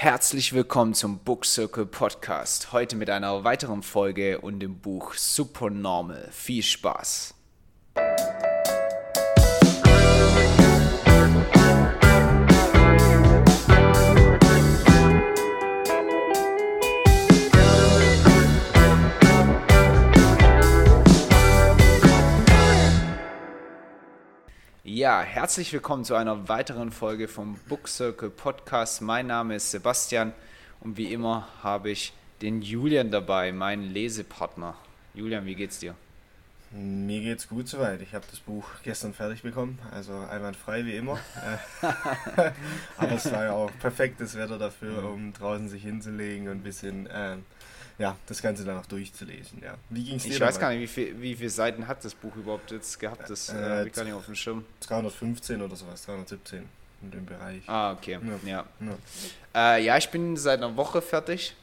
Herzlich willkommen zum Book Circle Podcast. Heute mit einer weiteren Folge und dem Buch Supernormal. Viel Spaß! Ja, herzlich willkommen zu einer weiteren Folge vom Book Circle Podcast. Mein Name ist Sebastian und wie immer habe ich den Julian dabei, meinen Lesepartner. Julian, wie geht's dir? Mir geht's gut soweit. Ich habe das Buch gestern fertig bekommen, also einwandfrei wie immer. Aber es war ja auch perfektes Wetter dafür, um draußen sich hinzulegen und ein bisschen äh, ja, das Ganze dann auch durchzulesen. Ja. Wie ging's dir? Ich weiß gar nicht, wie, viel, wie viele Seiten hat das Buch überhaupt jetzt gehabt? Das äh, habe ich gar nicht auf dem Schirm. 315 oder sowas, 317 in dem Bereich. Ah, okay. Ja. Ja, ja. Äh, ja ich bin seit einer Woche fertig.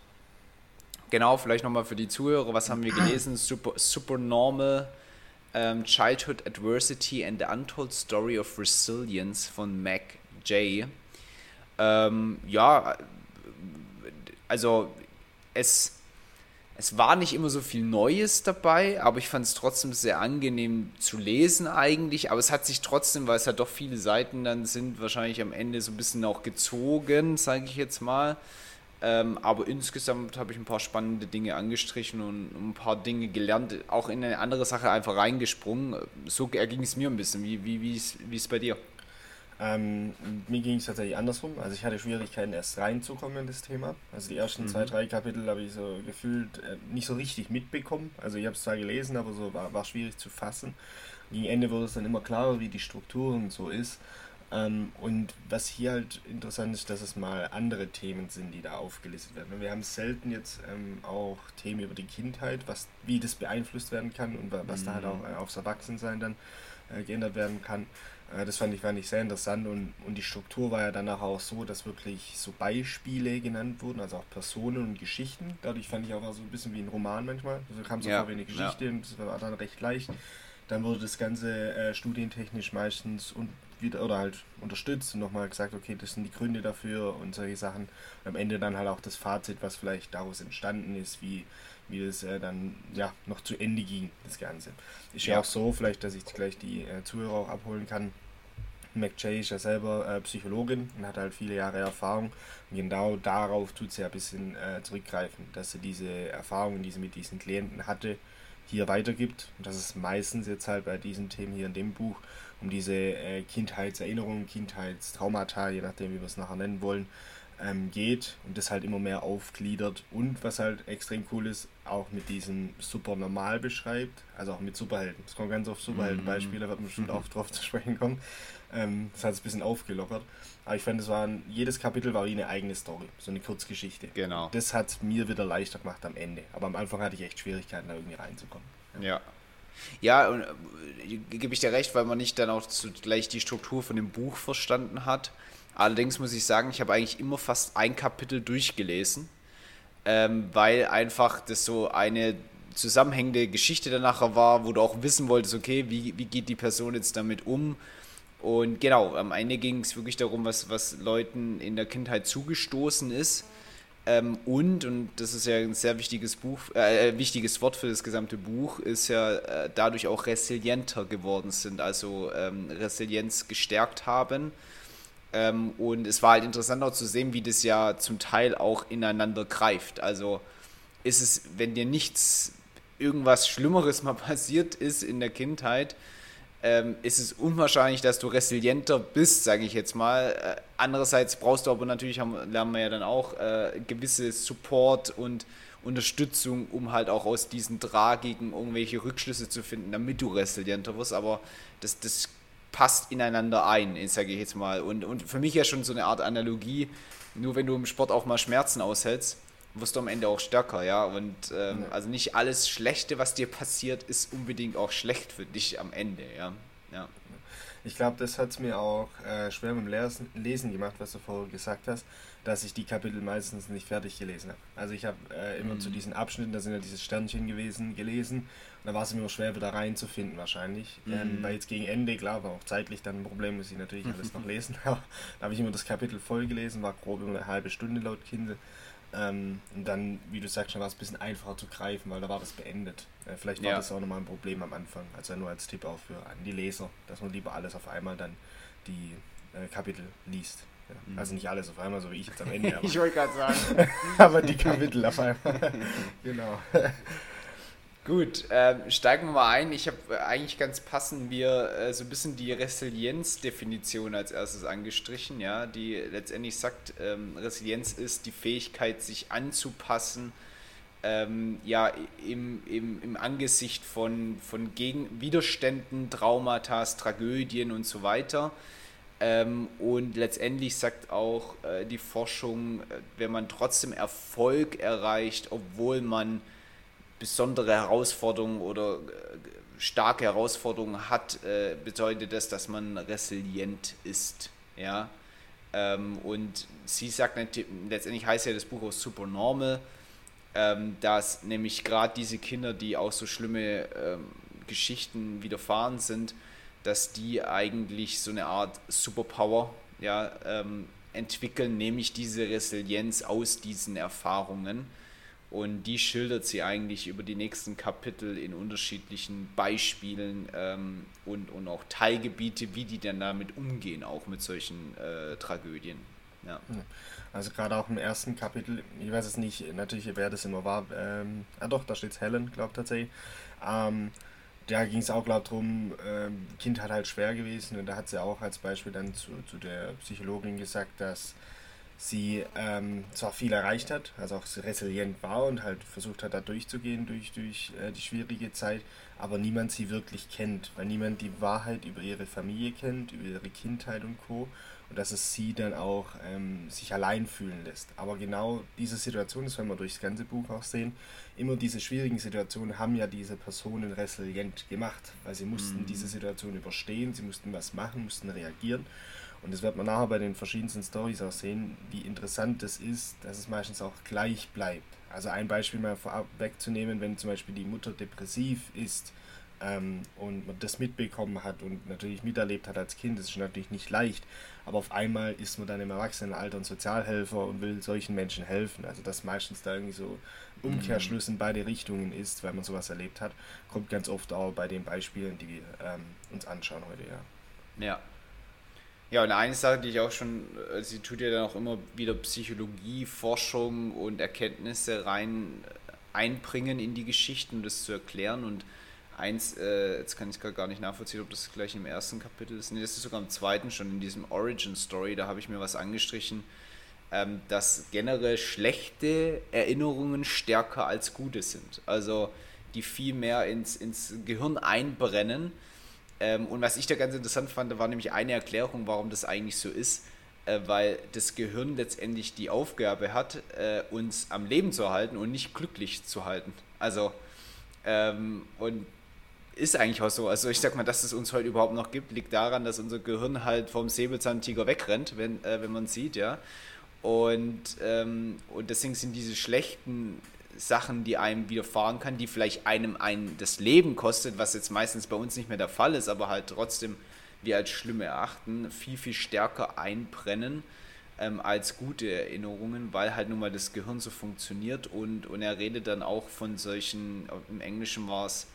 Genau, vielleicht nochmal für die Zuhörer, was haben wir gelesen? Super, Supernormal um, ähm, Childhood Adversity and the Untold Story of Resilience von Mac J. Ähm, ja, also es es war nicht immer so viel Neues dabei, aber ich fand es trotzdem sehr angenehm zu lesen eigentlich. Aber es hat sich trotzdem, weil es ja doch viele Seiten dann sind, wahrscheinlich am Ende so ein bisschen auch gezogen, sage ich jetzt mal. Ähm, aber insgesamt habe ich ein paar spannende Dinge angestrichen und ein paar Dinge gelernt, auch in eine andere Sache einfach reingesprungen. So erging es mir ein bisschen. Wie, wie, wie ist es bei dir? Ähm, mir ging es tatsächlich andersrum. Also ich hatte Schwierigkeiten, erst reinzukommen in das Thema. Also die ersten mhm. zwei, drei Kapitel habe ich so gefühlt äh, nicht so richtig mitbekommen. Also ich habe es zwar gelesen, aber so war, war schwierig zu fassen. Gegen Ende wurde es dann immer klarer, wie die Struktur und so ist. Ähm, und was hier halt interessant ist, dass es mal andere Themen sind, die da aufgelistet werden. Wir haben selten jetzt ähm, auch Themen über die Kindheit, was, wie das beeinflusst werden kann und was mhm. da halt mhm. auch äh, aufs Erwachsensein dann äh, geändert werden kann. Das fand ich, fand ich sehr interessant und, und die Struktur war ja danach auch so, dass wirklich so Beispiele genannt wurden, also auch Personen und Geschichten. Dadurch fand ich auch so ein bisschen wie ein Roman manchmal. Also kam so ja, wenig Geschichte ja. und das war dann recht leicht. Dann wurde das Ganze äh, studientechnisch meistens und wieder oder halt unterstützt und nochmal gesagt, okay, das sind die Gründe dafür und solche Sachen. Und am Ende dann halt auch das Fazit, was vielleicht daraus entstanden ist, wie wie das äh, dann ja noch zu Ende ging, das Ganze. Ist ja, ja auch so, vielleicht, dass ich gleich die äh, Zuhörer auch abholen kann. McJay ist ja selber äh, Psychologin und hat halt viele Jahre Erfahrung. Und genau darauf tut sie ja ein bisschen äh, zurückgreifen, dass sie diese Erfahrungen, die sie mit diesen Klienten hatte, hier weitergibt. Und das ist meistens jetzt halt bei diesen Themen hier in dem Buch um diese äh, Kindheitserinnerungen, Kindheitstraumata, je nachdem, wie wir es nachher nennen wollen, ähm, geht und das halt immer mehr aufgliedert und was halt extrem cool ist, auch mit diesem super normal beschreibt, also auch mit Superhelden. Es kommt ganz oft Superheldenbeispiele, mhm. wird man bestimmt auch drauf zu sprechen kommen. Ähm, das hat es ein bisschen aufgelockert. Aber ich fand, es war jedes Kapitel war wie eine eigene Story, so eine Kurzgeschichte. Genau. Das hat mir wieder leichter gemacht am Ende. Aber am Anfang hatte ich echt Schwierigkeiten, da irgendwie reinzukommen. Ja. Ja, und äh, gebe ich dir recht, weil man nicht dann auch gleich die Struktur von dem Buch verstanden hat. Allerdings muss ich sagen, ich habe eigentlich immer fast ein Kapitel durchgelesen, ähm, weil einfach das so eine zusammenhängende Geschichte danach war, wo du auch wissen wolltest, okay, wie, wie geht die Person jetzt damit um? Und genau, am Ende ging es wirklich darum, was, was Leuten in der Kindheit zugestoßen ist. Ähm, und, und das ist ja ein sehr wichtiges Buch, äh, äh wichtiges Wort für das gesamte Buch, ist ja äh, dadurch auch resilienter geworden sind, also ähm, Resilienz gestärkt haben ähm, und es war halt interessant auch zu sehen, wie das ja zum Teil auch ineinander greift. Also ist es, wenn dir nichts, irgendwas Schlimmeres mal passiert ist in der Kindheit, ähm, ist es unwahrscheinlich, dass du resilienter bist, sage ich jetzt mal. Äh, andererseits brauchst du aber natürlich, haben, lernen wir ja dann auch, äh, gewisse Support und Unterstützung, um halt auch aus diesen Tragiken irgendwelche Rückschlüsse zu finden, damit du resilienter wirst. Aber das, das passt ineinander ein, sage ich jetzt mal. Und, und für mich ja schon so eine Art Analogie, nur wenn du im Sport auch mal Schmerzen aushältst, wirst du am Ende auch stärker, ja. Und ähm, ja. also nicht alles Schlechte, was dir passiert, ist unbedingt auch schlecht für dich am Ende, ja. ja. Ich glaube, das hat es mir auch äh, schwer beim Lesen gemacht, was du vorher gesagt hast, dass ich die Kapitel meistens nicht fertig gelesen habe. Also ich habe äh, immer mhm. zu diesen Abschnitten, da sind ja diese Sternchen gewesen, gelesen und da war es mir schwer, wieder reinzufinden wahrscheinlich. Mhm. Ähm, weil jetzt gegen Ende, klar, war auch zeitlich dann ein Problem, muss ich natürlich alles noch lesen, aber da habe ich immer das Kapitel voll gelesen, war grob immer eine halbe Stunde laut Kindle. Ähm, und dann, wie du sagst, war es ein bisschen einfacher zu greifen, weil da war das beendet. Äh, vielleicht war ja. das auch nochmal ein Problem am Anfang. Also nur als Tipp auch für an die Leser, dass man lieber alles auf einmal dann die äh, Kapitel liest. Ja. Mhm. Also nicht alles auf einmal, so wie ich jetzt am Ende. ich wollte gerade sagen. aber die Kapitel auf einmal. genau. Gut, ähm, steigen wir mal ein. Ich habe äh, eigentlich ganz passend mir äh, so ein bisschen die Resilienz-Definition als erstes angestrichen, ja, die letztendlich sagt, ähm, Resilienz ist die Fähigkeit, sich anzupassen, ähm, ja, im, im, im Angesicht von, von Gegen Widerständen, Traumata, Tragödien und so weiter. Ähm, und letztendlich sagt auch äh, die Forschung, äh, wenn man trotzdem Erfolg erreicht, obwohl man besondere Herausforderungen oder äh, starke Herausforderungen hat, äh, bedeutet das, dass man resilient ist. Ja? Ähm, und sie sagt letztendlich heißt ja das Buch auch Supernormal, ähm, dass nämlich gerade diese Kinder, die auch so schlimme ähm, Geschichten widerfahren sind, dass die eigentlich so eine Art Superpower ja, entwickeln, nämlich diese Resilienz aus diesen Erfahrungen und die schildert sie eigentlich über die nächsten Kapitel in unterschiedlichen Beispielen ähm, und, und auch Teilgebiete, wie die dann damit umgehen, auch mit solchen äh, Tragödien. Ja. Also gerade auch im ersten Kapitel, ich weiß es nicht, natürlich wer das immer war, ähm, ah doch, da steht Helen, glaube ich tatsächlich. Ähm, da ging es auch, glaube ich, darum, ähm, Kind hat halt schwer gewesen und da hat sie auch als Beispiel dann zu, zu der Psychologin gesagt, dass sie ähm, zwar viel erreicht hat, also auch resilient war und halt versucht hat, da durchzugehen durch, durch äh, die schwierige Zeit, aber niemand sie wirklich kennt, weil niemand die Wahrheit über ihre Familie kennt, über ihre Kindheit und Co. Und dass es sie dann auch ähm, sich allein fühlen lässt. Aber genau diese Situation, das werden wir durchs ganze Buch auch sehen, immer diese schwierigen Situationen haben ja diese Personen resilient gemacht, weil sie mussten mhm. diese Situation überstehen, sie mussten was machen, mussten reagieren. Und das wird man nachher bei den verschiedensten Stories auch sehen, wie interessant es ist, dass es meistens auch gleich bleibt. Also ein Beispiel mal vorab wegzunehmen, wenn zum Beispiel die Mutter depressiv ist ähm, und man das mitbekommen hat und natürlich miterlebt hat als Kind, das ist natürlich nicht leicht. Aber auf einmal ist man dann im Erwachsenenalter ein Sozialhelfer und will solchen Menschen helfen. Also dass meistens da irgendwie so Umkehrschluss in beide Richtungen ist, weil man sowas erlebt hat, kommt ganz oft auch bei den Beispielen, die wir ähm, uns anschauen heute, ja. Ja, ja, und eine Sache, die ich auch schon, äh, sie tut ja dann auch immer wieder Psychologie, Forschung und Erkenntnisse rein äh, einbringen in die Geschichten, um das zu erklären. Und eins, äh, jetzt kann ich gar nicht nachvollziehen, ob das gleich im ersten Kapitel ist. Nee, das ist sogar im zweiten schon, in diesem Origin Story, da habe ich mir was angestrichen, ähm, dass generell schlechte Erinnerungen stärker als gute sind. Also die viel mehr ins, ins Gehirn einbrennen ähm, und was ich da ganz interessant fand, war nämlich eine Erklärung, warum das eigentlich so ist. Äh, weil das Gehirn letztendlich die Aufgabe hat, äh, uns am Leben zu erhalten und nicht glücklich zu halten. Also, ähm, und ist eigentlich auch so. Also ich sag mal, dass es uns heute überhaupt noch gibt, liegt daran, dass unser Gehirn halt vom Säbelzahntiger wegrennt, wenn, äh, wenn man sieht, ja. Und, ähm, und deswegen sind diese schlechten Sachen, die einem widerfahren kann, die vielleicht einem ein das Leben kostet, was jetzt meistens bei uns nicht mehr der Fall ist, aber halt trotzdem wir als schlimm erachten, viel, viel stärker einbrennen ähm, als gute Erinnerungen, weil halt nun mal das Gehirn so funktioniert und, und er redet dann auch von solchen, im Englischen war es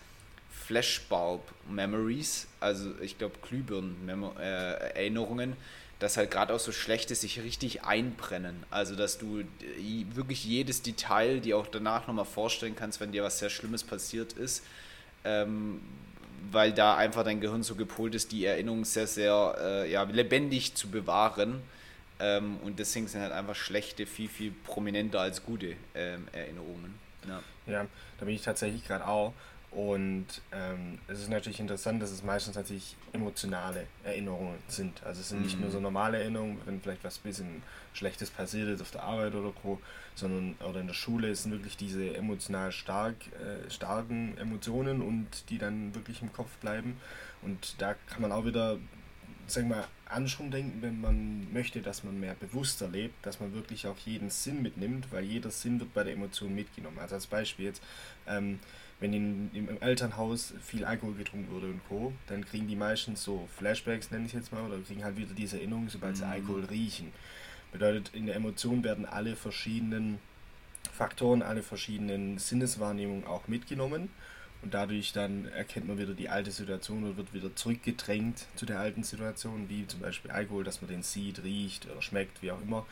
Flashbulb Memories, also ich glaube Glühbirnen-Erinnerungen, äh, dass halt gerade auch so schlechte sich richtig einbrennen. Also dass du wirklich jedes Detail dir auch danach nochmal vorstellen kannst, wenn dir was sehr Schlimmes passiert ist. Ähm, weil da einfach dein Gehirn so gepolt ist, die Erinnerung sehr, sehr äh, ja, lebendig zu bewahren. Ähm, und deswegen sind halt einfach schlechte viel, viel prominenter als gute ähm, Erinnerungen. Ja. ja, da bin ich tatsächlich gerade auch. Und ähm, es ist natürlich interessant, dass es meistens natürlich emotionale Erinnerungen sind. Also es sind nicht nur so mhm. normale Erinnerungen, wenn vielleicht was bisschen Schlechtes passiert ist auf der Arbeit oder so, sondern oder in der Schule es sind wirklich diese emotional stark, äh, starken Emotionen und die dann wirklich im Kopf bleiben. Und da kann man auch wieder sag mal, andersrum denken, wenn man möchte, dass man mehr bewusster lebt, dass man wirklich auch jeden Sinn mitnimmt, weil jeder Sinn wird bei der Emotion mitgenommen. Also als Beispiel jetzt, ähm, wenn in, im Elternhaus viel Alkohol getrunken wurde und Co., dann kriegen die meistens so Flashbacks, nenne ich jetzt mal, oder kriegen halt wieder diese Erinnerung, sobald sie mhm. Alkohol riechen. Bedeutet, in der Emotion werden alle verschiedenen Faktoren, alle verschiedenen Sinneswahrnehmungen auch mitgenommen und dadurch dann erkennt man wieder die alte Situation oder wird wieder zurückgedrängt zu der alten Situation, wie zum Beispiel Alkohol, dass man den sieht, riecht oder schmeckt, wie auch immer.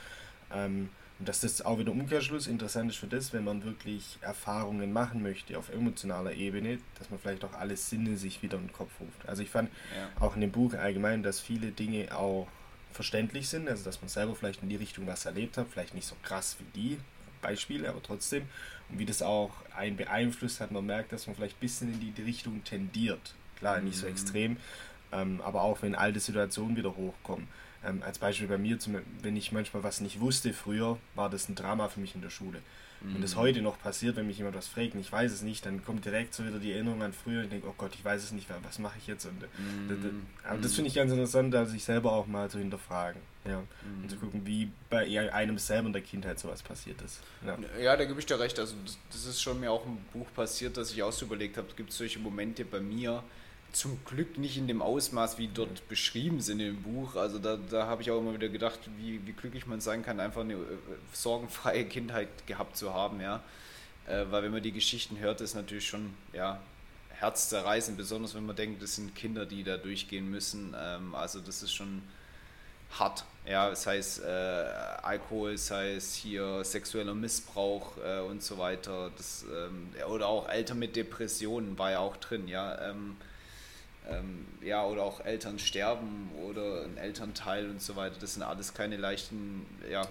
Ähm, und dass das auch wieder Umkehrschluss interessant ist für das, wenn man wirklich Erfahrungen machen möchte auf emotionaler Ebene, dass man vielleicht auch alle Sinne sich wieder in den Kopf ruft. Also ich fand ja. auch in dem Buch allgemein, dass viele Dinge auch verständlich sind, also dass man selber vielleicht in die Richtung was erlebt hat, vielleicht nicht so krass wie die Beispiele, aber trotzdem. Und wie das auch einen beeinflusst hat, man merkt, dass man vielleicht ein bisschen in die Richtung tendiert. Klar, nicht so mhm. extrem, ähm, aber auch wenn alte Situationen wieder hochkommen. Ähm, als Beispiel bei mir, zum, wenn ich manchmal was nicht wusste früher, war das ein Drama für mich in der Schule. Mhm. Wenn das mhm. heute noch passiert, wenn mich jemand was fragt und ich weiß es nicht, dann kommt direkt so wieder die Erinnerung an früher und ich denke, oh Gott, ich weiß es nicht, was mache ich jetzt? Und, mhm. aber das finde ich ganz interessant, da sich selber auch mal zu hinterfragen. Ja. Mhm. Und zu gucken, wie bei einem selber in der Kindheit sowas passiert ist. Ja, ja da gebe ich dir recht. Also das, das, ist schon mir auch im Buch passiert, dass ich auch so überlegt habe, gibt es solche Momente bei mir, zum Glück nicht in dem Ausmaß, wie dort beschrieben sind im Buch. Also da, da habe ich auch immer wieder gedacht, wie, wie glücklich man sein kann, einfach eine äh, sorgenfreie Kindheit gehabt zu haben, ja. Äh, weil wenn man die Geschichten hört, ist natürlich schon, ja, herzzerreißend, besonders wenn man denkt, das sind Kinder, die da durchgehen müssen. Ähm, also das ist schon hart. Ja, es äh, Alkohol, es hier sexueller Missbrauch äh, und so weiter. Das, ähm, oder auch Eltern mit Depressionen war ja auch drin, ja. Ähm, ähm, ja, oder auch Eltern sterben oder ein Elternteil und so weiter. Das sind alles keine leichten ja,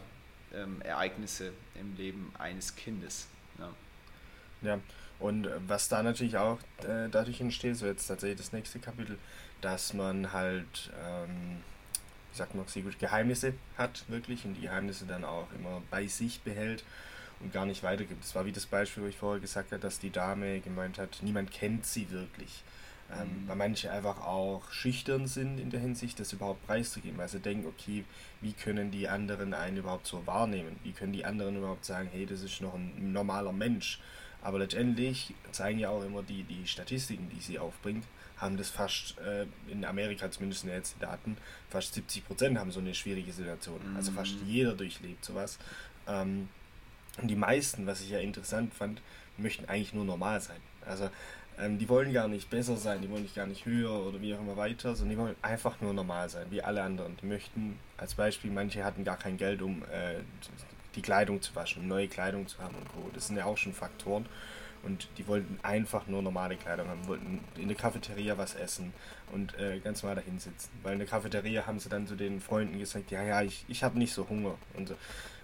ähm, Ereignisse im Leben eines Kindes. Ja, ja. und was da natürlich auch äh, dadurch entsteht, so jetzt tatsächlich das nächste Kapitel, dass man halt, ähm, wie sagt man, gut Geheimnisse hat, wirklich, und die Geheimnisse dann auch immer bei sich behält und gar nicht weitergibt. Das war wie das Beispiel, wo ich vorher gesagt habe, dass die Dame gemeint hat, niemand kennt sie wirklich. Ähm, weil manche einfach auch schüchtern sind in der Hinsicht, das überhaupt preiszugeben. Also denken, okay, wie können die anderen einen überhaupt so wahrnehmen? Wie können die anderen überhaupt sagen, hey, das ist noch ein normaler Mensch? Aber letztendlich zeigen ja auch immer die, die Statistiken, die sie aufbringt, haben das fast, äh, in Amerika zumindest sind jetzt die Daten, fast 70 Prozent haben so eine schwierige Situation. Mhm. Also fast mhm. jeder durchlebt sowas. Ähm, und die meisten, was ich ja interessant fand, möchten eigentlich nur normal sein. Also ähm, die wollen gar nicht besser sein, die wollen nicht gar nicht höher oder wie auch immer weiter, sondern die wollen einfach nur normal sein, wie alle anderen. Die möchten, als Beispiel, manche hatten gar kein Geld, um äh, die Kleidung zu waschen, um neue Kleidung zu haben und Co. Das sind ja auch schon Faktoren. Und die wollten einfach nur normale Kleidung haben, wollten in der Cafeteria was essen und äh, ganz normal dahin sitzen. Weil in der Cafeteria haben sie dann zu den Freunden gesagt, ja, ja, ich, ich habe nicht so Hunger. Und so.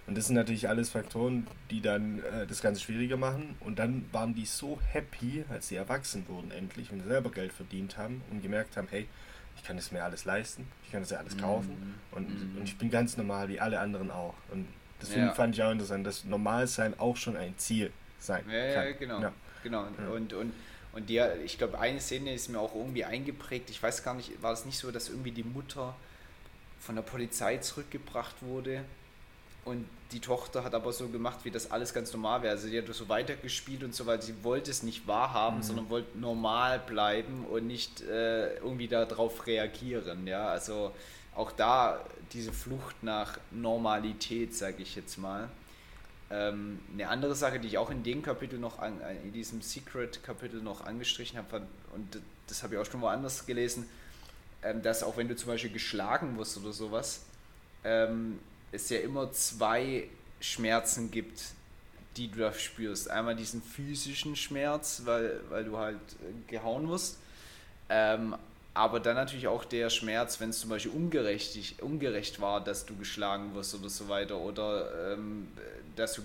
Und das sind natürlich alles Faktoren, die dann äh, das Ganze schwieriger machen. Und dann waren die so happy, als sie erwachsen wurden endlich und selber Geld verdient haben und gemerkt haben, hey, ich kann es mir alles leisten, ich kann es ja alles kaufen mm, und, mm. und ich bin ganz normal, wie alle anderen auch. Und das ja. fand ich auch interessant, dass Normalsein auch schon ein Ziel sein ja, kann. Ja, genau. Ja. genau. Und, und, und die, ich glaube, eine Szene ist mir auch irgendwie eingeprägt. Ich weiß gar nicht, war es nicht so, dass irgendwie die Mutter von der Polizei zurückgebracht wurde und die Tochter hat aber so gemacht, wie das alles ganz normal wäre. Also sie hat so weitergespielt und so weiter. Sie wollte es nicht wahrhaben, mhm. sondern wollte normal bleiben und nicht äh, irgendwie darauf reagieren. Ja, also auch da diese Flucht nach Normalität, sage ich jetzt mal. Ähm, eine andere Sache, die ich auch in dem Kapitel noch, an, in diesem Secret-Kapitel noch angestrichen habe, und das habe ich auch schon woanders gelesen, ähm, dass auch wenn du zum Beispiel geschlagen wirst oder sowas, ähm, es ja immer zwei Schmerzen gibt, die du da spürst. Einmal diesen physischen Schmerz, weil, weil du halt äh, gehauen wirst. Ähm, aber dann natürlich auch der Schmerz, wenn es zum Beispiel ungerecht, ungerecht war, dass du geschlagen wirst oder so weiter. Oder ähm, dass du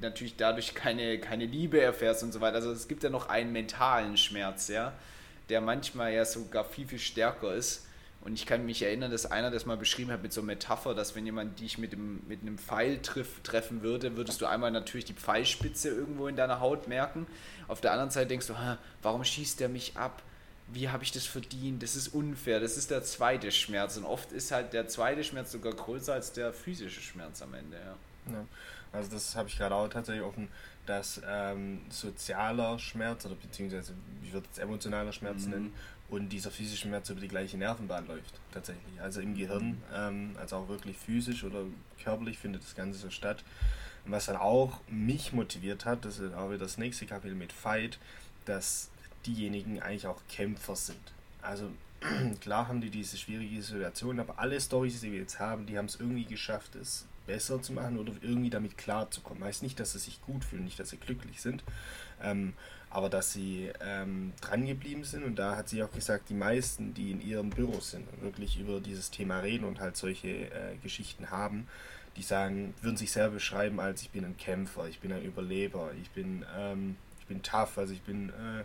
natürlich dadurch keine, keine Liebe erfährst und so weiter. Also es gibt ja noch einen mentalen Schmerz, ja, der manchmal ja sogar viel, viel stärker ist. Und ich kann mich erinnern, dass einer das mal beschrieben hat mit so einer Metapher, dass wenn jemand dich mit, dem, mit einem Pfeil triff, treffen würde, würdest du einmal natürlich die Pfeilspitze irgendwo in deiner Haut merken. Auf der anderen Seite denkst du, warum schießt der mich ab? wie habe ich das verdient, das ist unfair, das ist der zweite Schmerz. Und oft ist halt der zweite Schmerz sogar größer als der physische Schmerz am Ende, ja. ja. Also das habe ich gerade auch tatsächlich offen, dass ähm, sozialer Schmerz oder beziehungsweise ich würde es emotionaler Schmerz mhm. nennen und dieser physische Schmerz über die gleiche Nervenbahn läuft tatsächlich. Also im Gehirn, ähm, also auch wirklich physisch oder körperlich findet das Ganze so statt. Und was dann auch mich motiviert hat, das ist auch wieder das nächste Kapitel mit Fight, dass diejenigen eigentlich auch Kämpfer sind. Also klar haben die diese schwierige Situation, aber alle Storys, die wir jetzt haben, die haben es irgendwie geschafft, es besser zu machen oder irgendwie damit klarzukommen. Heißt nicht, dass sie sich gut fühlen, nicht, dass sie glücklich sind, ähm, aber dass sie ähm, dran geblieben sind. Und da hat sie auch gesagt, die meisten, die in ihrem Büro sind und wirklich über dieses Thema reden und halt solche äh, Geschichten haben, die sagen, würden sich selber beschreiben als ich bin ein Kämpfer, ich bin ein Überleber, ich bin, ähm, ich bin tough, also ich bin äh,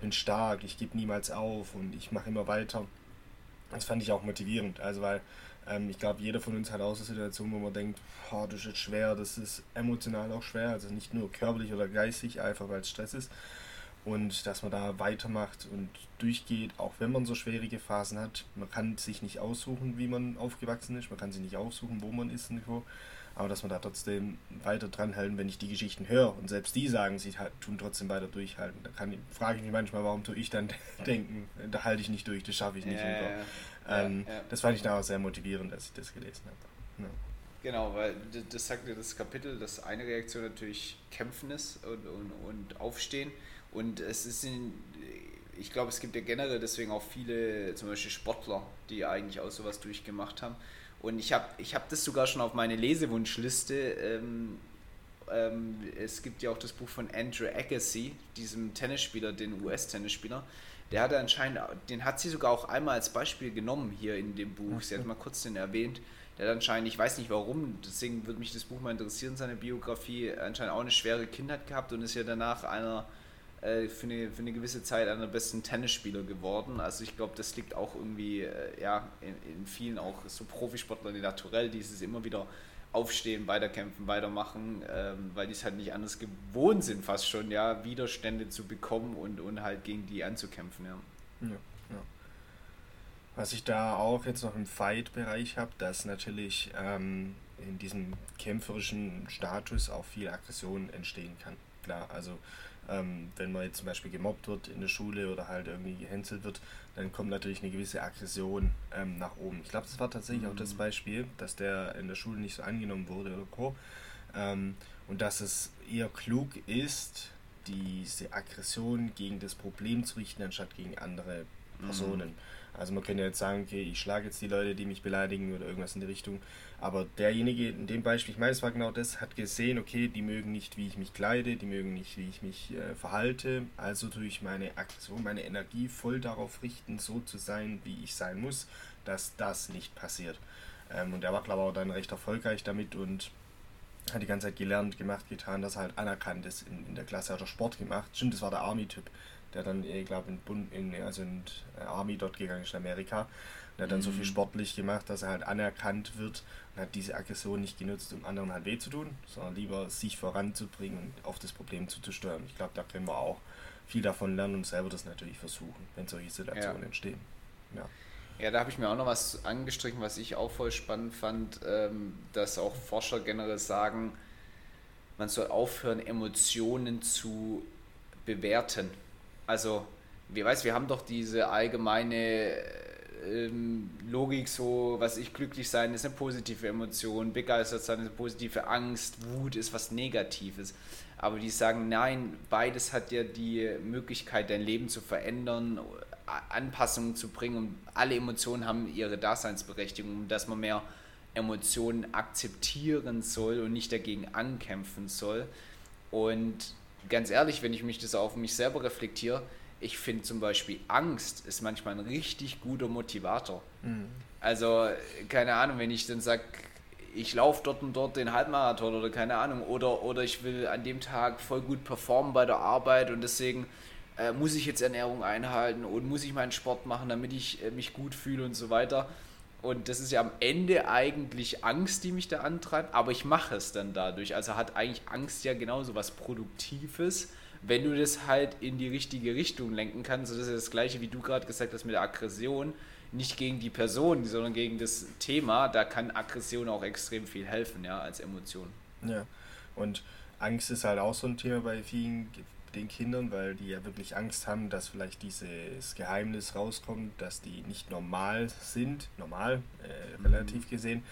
bin stark, ich gebe niemals auf und ich mache immer weiter. Das fand ich auch motivierend, also weil ähm, ich glaube, jeder von uns hat auch so Situationen, wo man denkt, oh, das ist jetzt schwer, das ist emotional auch schwer, also nicht nur körperlich oder geistig, einfach weil es Stress ist. Und dass man da weitermacht und durchgeht, auch wenn man so schwierige Phasen hat. Man kann sich nicht aussuchen, wie man aufgewachsen ist, man kann sich nicht aussuchen, wo man ist. Irgendwo aber dass man da trotzdem weiter dran halten, wenn ich die Geschichten höre und selbst die sagen, sie tun trotzdem weiter durchhalten. Da kann, frage ich mich manchmal, warum tue ich dann denken, da halte ich nicht durch, das schaffe ich nicht. Ja, ähm, ja, das fand ich da auch sehr motivierend, dass ich das gelesen habe. Genau, weil das sagt ja das Kapitel, dass eine Reaktion natürlich Kämpfen ist und, und, und Aufstehen. Und es ist in, ich glaube, es gibt ja generell deswegen auch viele, zum Beispiel Sportler, die eigentlich auch sowas durchgemacht haben. Und ich habe ich hab das sogar schon auf meine Lesewunschliste. Ähm, ähm, es gibt ja auch das Buch von Andrew Agassi, diesem Tennisspieler, den US-Tennisspieler. Der hatte anscheinend, den hat sie sogar auch einmal als Beispiel genommen hier in dem Buch. Sie hat mal kurz den erwähnt. Der hat anscheinend, ich weiß nicht warum, deswegen würde mich das Buch mal interessieren, seine Biografie, anscheinend auch eine schwere Kindheit gehabt und ist ja danach einer äh, für, eine, für eine gewisse Zeit einer der besten Tennisspieler geworden. Also ich glaube, das liegt auch irgendwie äh, ja, in, in, vielen auch so Profisportlern, die naturell dieses immer wieder aufstehen, weiterkämpfen, weitermachen, ähm, weil die es halt nicht anders gewohnt sind, fast schon, ja, Widerstände zu bekommen und, und halt gegen die anzukämpfen, ja. ja, ja. Was ich da auch jetzt noch im Fight-Bereich habe, dass natürlich ähm, in diesem kämpferischen Status auch viel Aggression entstehen kann. Klar, also ähm, wenn man jetzt zum Beispiel gemobbt wird in der Schule oder halt irgendwie gehänselt wird, dann kommt natürlich eine gewisse Aggression ähm, nach oben. Ich glaube, das war tatsächlich mhm. auch das mhm. Beispiel, dass der in der Schule nicht so angenommen wurde oder co. Ähm, und dass es eher klug ist, diese Aggression gegen das Problem zu richten, anstatt gegen andere Personen. Mhm. Also man könnte jetzt sagen, okay, ich schlage jetzt die Leute, die mich beleidigen oder irgendwas in die Richtung. Aber derjenige in dem Beispiel, ich meine, es war genau das, hat gesehen, okay, die mögen nicht, wie ich mich kleide, die mögen nicht, wie ich mich äh, verhalte. Also tue ich meine Aktion, meine Energie voll darauf richten, so zu sein, wie ich sein muss, dass das nicht passiert. Ähm, und er war, glaube ich, auch dann recht erfolgreich damit und hat die ganze Zeit gelernt, gemacht, getan, dass er halt anerkannt ist in, in der Klasse. Hat er Sport gemacht. Stimmt, das war der Army-Typ der dann, ich glaube, in, Bund, in, also in äh, Army dort gegangen ist in Amerika. Und hat dann mhm. so viel sportlich gemacht, dass er halt anerkannt wird und hat diese Aggression nicht genutzt, um anderen halt weh zu tun, sondern lieber sich voranzubringen und auf das Problem zuzusteuern. Ich glaube, da können wir auch viel davon lernen und selber das natürlich versuchen, wenn solche Situationen ja. entstehen. Ja. Ja, da habe ich mir auch noch was angestrichen, was ich auch voll spannend fand, ähm, dass auch Forscher generell sagen, man soll aufhören, Emotionen zu bewerten. Also, wie weiß, wir haben doch diese allgemeine ähm, Logik, so, was ich glücklich sein ist eine positive Emotion, begeistert sein ist eine positive Angst, Wut ist was Negatives. Aber die sagen, nein, beides hat ja die Möglichkeit, dein Leben zu verändern, Anpassungen zu bringen und alle Emotionen haben ihre Daseinsberechtigung, dass man mehr Emotionen akzeptieren soll und nicht dagegen ankämpfen soll. Und ganz ehrlich, wenn ich mich das auf mich selber reflektiere, ich finde zum Beispiel Angst ist manchmal ein richtig guter Motivator. Mhm. Also, keine Ahnung, wenn ich dann sage, ich laufe dort und dort den Halbmarathon oder keine Ahnung, oder, oder ich will an dem Tag voll gut performen bei der Arbeit und deswegen äh, muss ich jetzt Ernährung einhalten und muss ich meinen Sport machen, damit ich äh, mich gut fühle und so weiter. Und das ist ja am Ende eigentlich Angst, die mich da antreibt, aber ich mache es dann dadurch. Also hat eigentlich Angst ja genauso was Produktives, wenn du das halt in die richtige Richtung lenken kannst, das ist das gleiche, wie du gerade gesagt hast mit der Aggression, nicht gegen die Person, sondern gegen das Thema, da kann Aggression auch extrem viel helfen, ja, als Emotion. Ja, und Angst ist halt auch so ein Thema bei vielen den Kindern, weil die ja wirklich Angst haben, dass vielleicht dieses Geheimnis rauskommt, dass die nicht normal sind, normal, äh, relativ mhm. gesehen.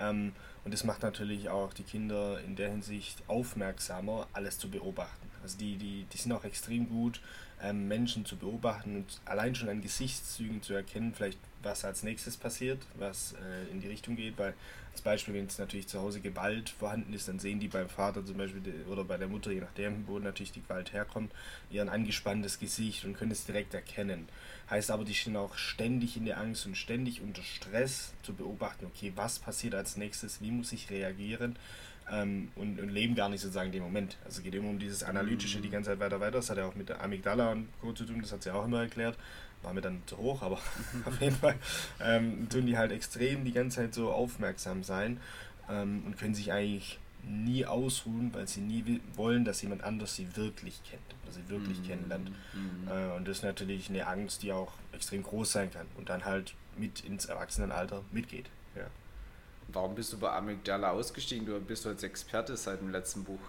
Ähm, und das macht natürlich auch die Kinder in der Hinsicht aufmerksamer, alles zu beobachten. Also die, die, die sind auch extrem gut, ähm, Menschen zu beobachten und allein schon an Gesichtszügen zu erkennen, vielleicht was als nächstes passiert, was äh, in die Richtung geht, weil als Beispiel, wenn es natürlich zu Hause Gewalt vorhanden ist, dann sehen die beim Vater zum Beispiel oder bei der Mutter, je nachdem, wo natürlich die Gewalt herkommt, ihr ein angespanntes Gesicht und können es direkt erkennen. Heißt aber, die stehen auch ständig in der Angst und ständig unter Stress zu beobachten, okay, was passiert als nächstes, wie muss ich reagieren ähm, und, und, leben gar nicht sozusagen den Moment. Also es geht immer um dieses Analytische die ganze Zeit weiter, weiter. Das hat ja auch mit der Amygdala und Co. zu tun, das hat sie auch immer erklärt. War mir dann zu hoch, aber auf jeden Fall ähm, tun die halt extrem die ganze Zeit so aufmerksam sein ähm, und können sich eigentlich nie ausruhen, weil sie nie wollen, dass jemand anders sie wirklich kennt, dass sie wirklich mhm. kennenlernt. Mhm. Äh, und das ist natürlich eine Angst, die auch extrem groß sein kann und dann halt mit ins Erwachsenenalter mitgeht. Warum bist du bei Amygdala ausgestiegen? Du bist als Experte seit dem letzten Buch.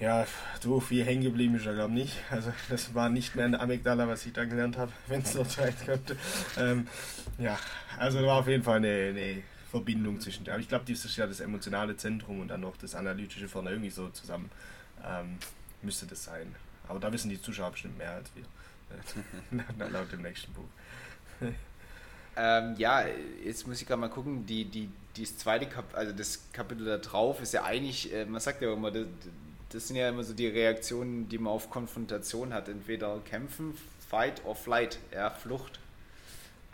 Ja, du, viel hängen geblieben ist ja, glaube ich, nicht. Also, das war nicht mehr eine Amygdala, was ich da gelernt habe, wenn es so sein könnte. Ähm, ja, also, da war auf jeden Fall eine, eine Verbindung zwischen. Aber ich glaube, das ist ja das emotionale Zentrum und dann noch das analytische vorne irgendwie so zusammen. Ähm, müsste das sein. Aber da wissen die Zuschauer bestimmt mehr als wir. Laut dem nächsten Buch. Ähm, ja, jetzt muss ich gerade mal gucken, die, die, das zweite Kapitel, also das Kapitel da drauf ist ja eigentlich, äh, man sagt ja immer, das, das, sind ja immer so die Reaktionen, die man auf Konfrontation hat. Entweder kämpfen, fight or flight, ja, Flucht.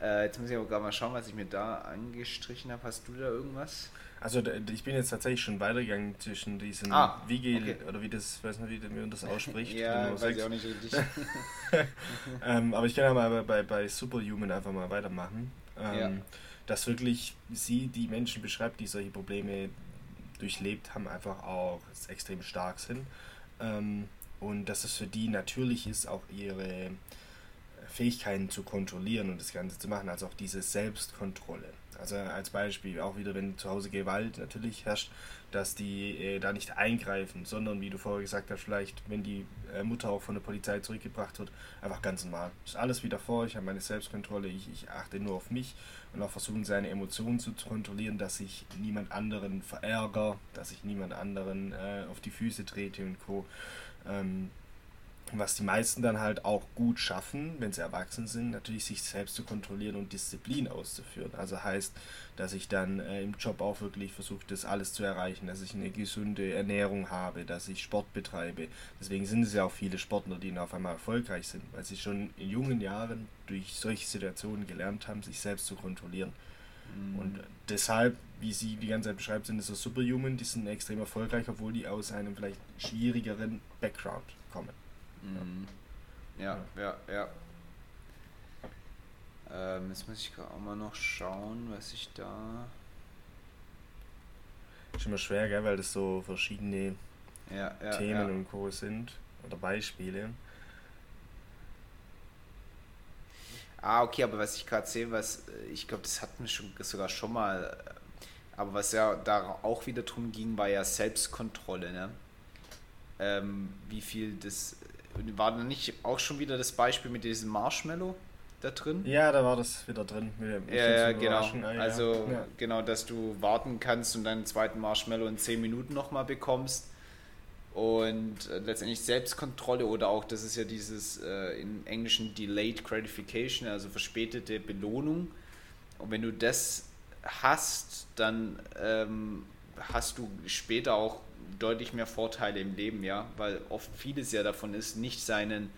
Äh, jetzt muss ich aber gerade mal schauen, was ich mir da angestrichen habe. Hast du da irgendwas? Also ich bin jetzt tatsächlich schon weitergegangen zwischen diesen ah, Vigil okay. oder wie das, weiß nicht, wie man das ausspricht. ja, weiß 6. ich auch nicht richtig. ähm, aber ich kann ja mal bei, bei Superhuman einfach mal weitermachen. Ähm, ja. Dass wirklich sie die Menschen beschreibt, die solche Probleme durchlebt haben, einfach auch extrem stark sind. Ähm, und dass es für die natürlich ist, auch ihre Fähigkeiten zu kontrollieren und das Ganze zu machen, also auch diese Selbstkontrolle. Also als Beispiel, auch wieder, wenn zu Hause Gewalt natürlich herrscht, dass die äh, da nicht eingreifen, sondern wie du vorher gesagt hast, vielleicht, wenn die äh, Mutter auch von der Polizei zurückgebracht wird, einfach ganz normal. Ist alles wieder vor, ich habe meine Selbstkontrolle, ich, ich achte nur auf mich und auch versuchen, seine Emotionen zu kontrollieren, dass ich niemand anderen verärgere, dass ich niemand anderen äh, auf die Füße trete und Co. Ähm, was die meisten dann halt auch gut schaffen, wenn sie erwachsen sind, natürlich sich selbst zu kontrollieren und Disziplin auszuführen. Also heißt, dass ich dann äh, im Job auch wirklich versuche, das alles zu erreichen, dass ich eine gesunde Ernährung habe, dass ich Sport betreibe. Deswegen sind es ja auch viele Sportler, die auf einmal erfolgreich sind, weil sie schon in jungen Jahren durch solche Situationen gelernt haben, sich selbst zu kontrollieren. Mhm. Und deshalb, wie sie die ganze Zeit beschreibt, sind es so Superhuman, die sind extrem erfolgreich, obwohl die aus einem vielleicht schwierigeren Background kommen. Mhm. Ja, ja, ja. Ähm, jetzt muss ich auch mal noch schauen, was ich da. Ist immer schwer, gell, weil das so verschiedene ja, ja, Themen ja. und Co. sind oder Beispiele. Ah, okay, aber was ich gerade sehe, was ich glaube, das hatten wir schon, sogar schon mal, aber was ja da auch wieder drum ging, war ja Selbstkontrolle, ne? Ähm, wie viel das war da nicht auch schon wieder das Beispiel mit diesem Marshmallow da drin? Ja, da war das wieder drin. ja, ja genau. Ah, also ja. genau, dass du warten kannst und deinen zweiten Marshmallow in 10 Minuten nochmal bekommst. Und äh, letztendlich Selbstkontrolle oder auch, das ist ja dieses äh, im Englischen Delayed Gratification, also verspätete Belohnung. Und wenn du das hast, dann ähm, hast du später auch deutlich mehr Vorteile im Leben, ja, weil oft vieles ja davon ist, nicht seinen,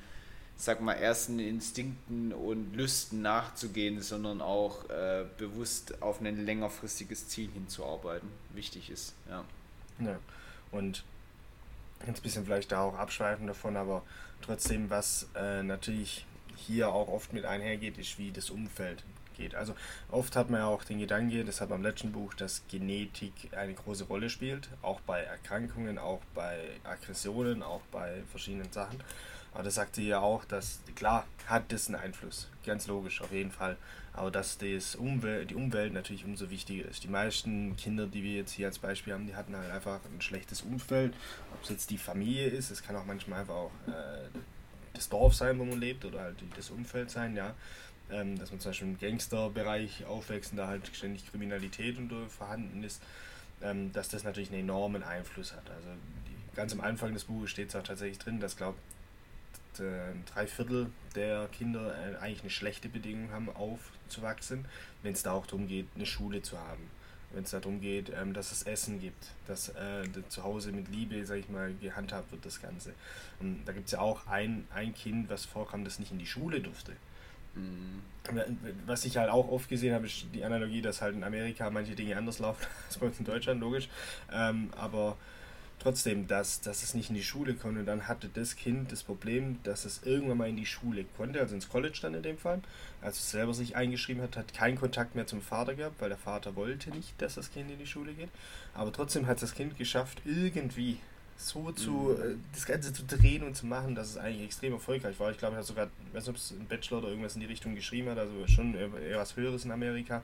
sag mal, ersten Instinkten und Lüsten nachzugehen, sondern auch äh, bewusst auf ein längerfristiges Ziel hinzuarbeiten, wichtig ist, ja. Ja, und jetzt ein bisschen vielleicht da auch abschweifen davon, aber trotzdem, was äh, natürlich hier auch oft mit einhergeht, ist wie das Umfeld geht. Also oft hat man ja auch den Gedanke, das hat man im letzten Buch, dass Genetik eine große Rolle spielt, auch bei Erkrankungen, auch bei Aggressionen, auch bei verschiedenen Sachen. Aber das sagt sie ja auch, dass klar hat das einen Einfluss, ganz logisch, auf jeden Fall. Aber dass das Umwelt, die Umwelt natürlich umso wichtiger ist. Die meisten Kinder, die wir jetzt hier als Beispiel haben, die hatten halt einfach ein schlechtes Umfeld. Ob es jetzt die Familie ist, es kann auch manchmal einfach auch äh, das Dorf sein, wo man lebt, oder halt das Umfeld sein, ja. Ähm, dass man zum Beispiel im Gangsterbereich aufwächst und da halt ständig Kriminalität und vorhanden ist, ähm, dass das natürlich einen enormen Einfluss hat. Also die, ganz am Anfang des Buches steht es auch tatsächlich drin, dass glaube äh, drei Viertel der Kinder äh, eigentlich eine schlechte Bedingung haben, aufzuwachsen, wenn es da auch darum geht, eine Schule zu haben. Wenn es darum geht, ähm, dass es Essen gibt, dass äh, zu Hause mit Liebe, sag ich mal, gehandhabt wird, das Ganze. Und da gibt es ja auch ein, ein Kind, was vorkam, das nicht in die Schule durfte. Mhm. Was ich halt auch oft gesehen habe, ist die Analogie, dass halt in Amerika manche Dinge anders laufen als bei uns in Deutschland, logisch. Ähm, aber trotzdem, dass, dass es nicht in die Schule konnte. Und dann hatte das Kind das Problem, dass es irgendwann mal in die Schule konnte, also ins College dann in dem Fall. Als es selber sich eingeschrieben hat, hat keinen Kontakt mehr zum Vater gehabt, weil der Vater wollte nicht, dass das Kind in die Schule geht. Aber trotzdem hat das Kind geschafft, irgendwie so zu, mhm. äh, das Ganze zu drehen und zu machen, dass es eigentlich extrem erfolgreich war. Ich glaube, er hat sogar, ich weiß nicht, ob es ein Bachelor oder irgendwas in die Richtung geschrieben hat, also schon eher was Höheres in Amerika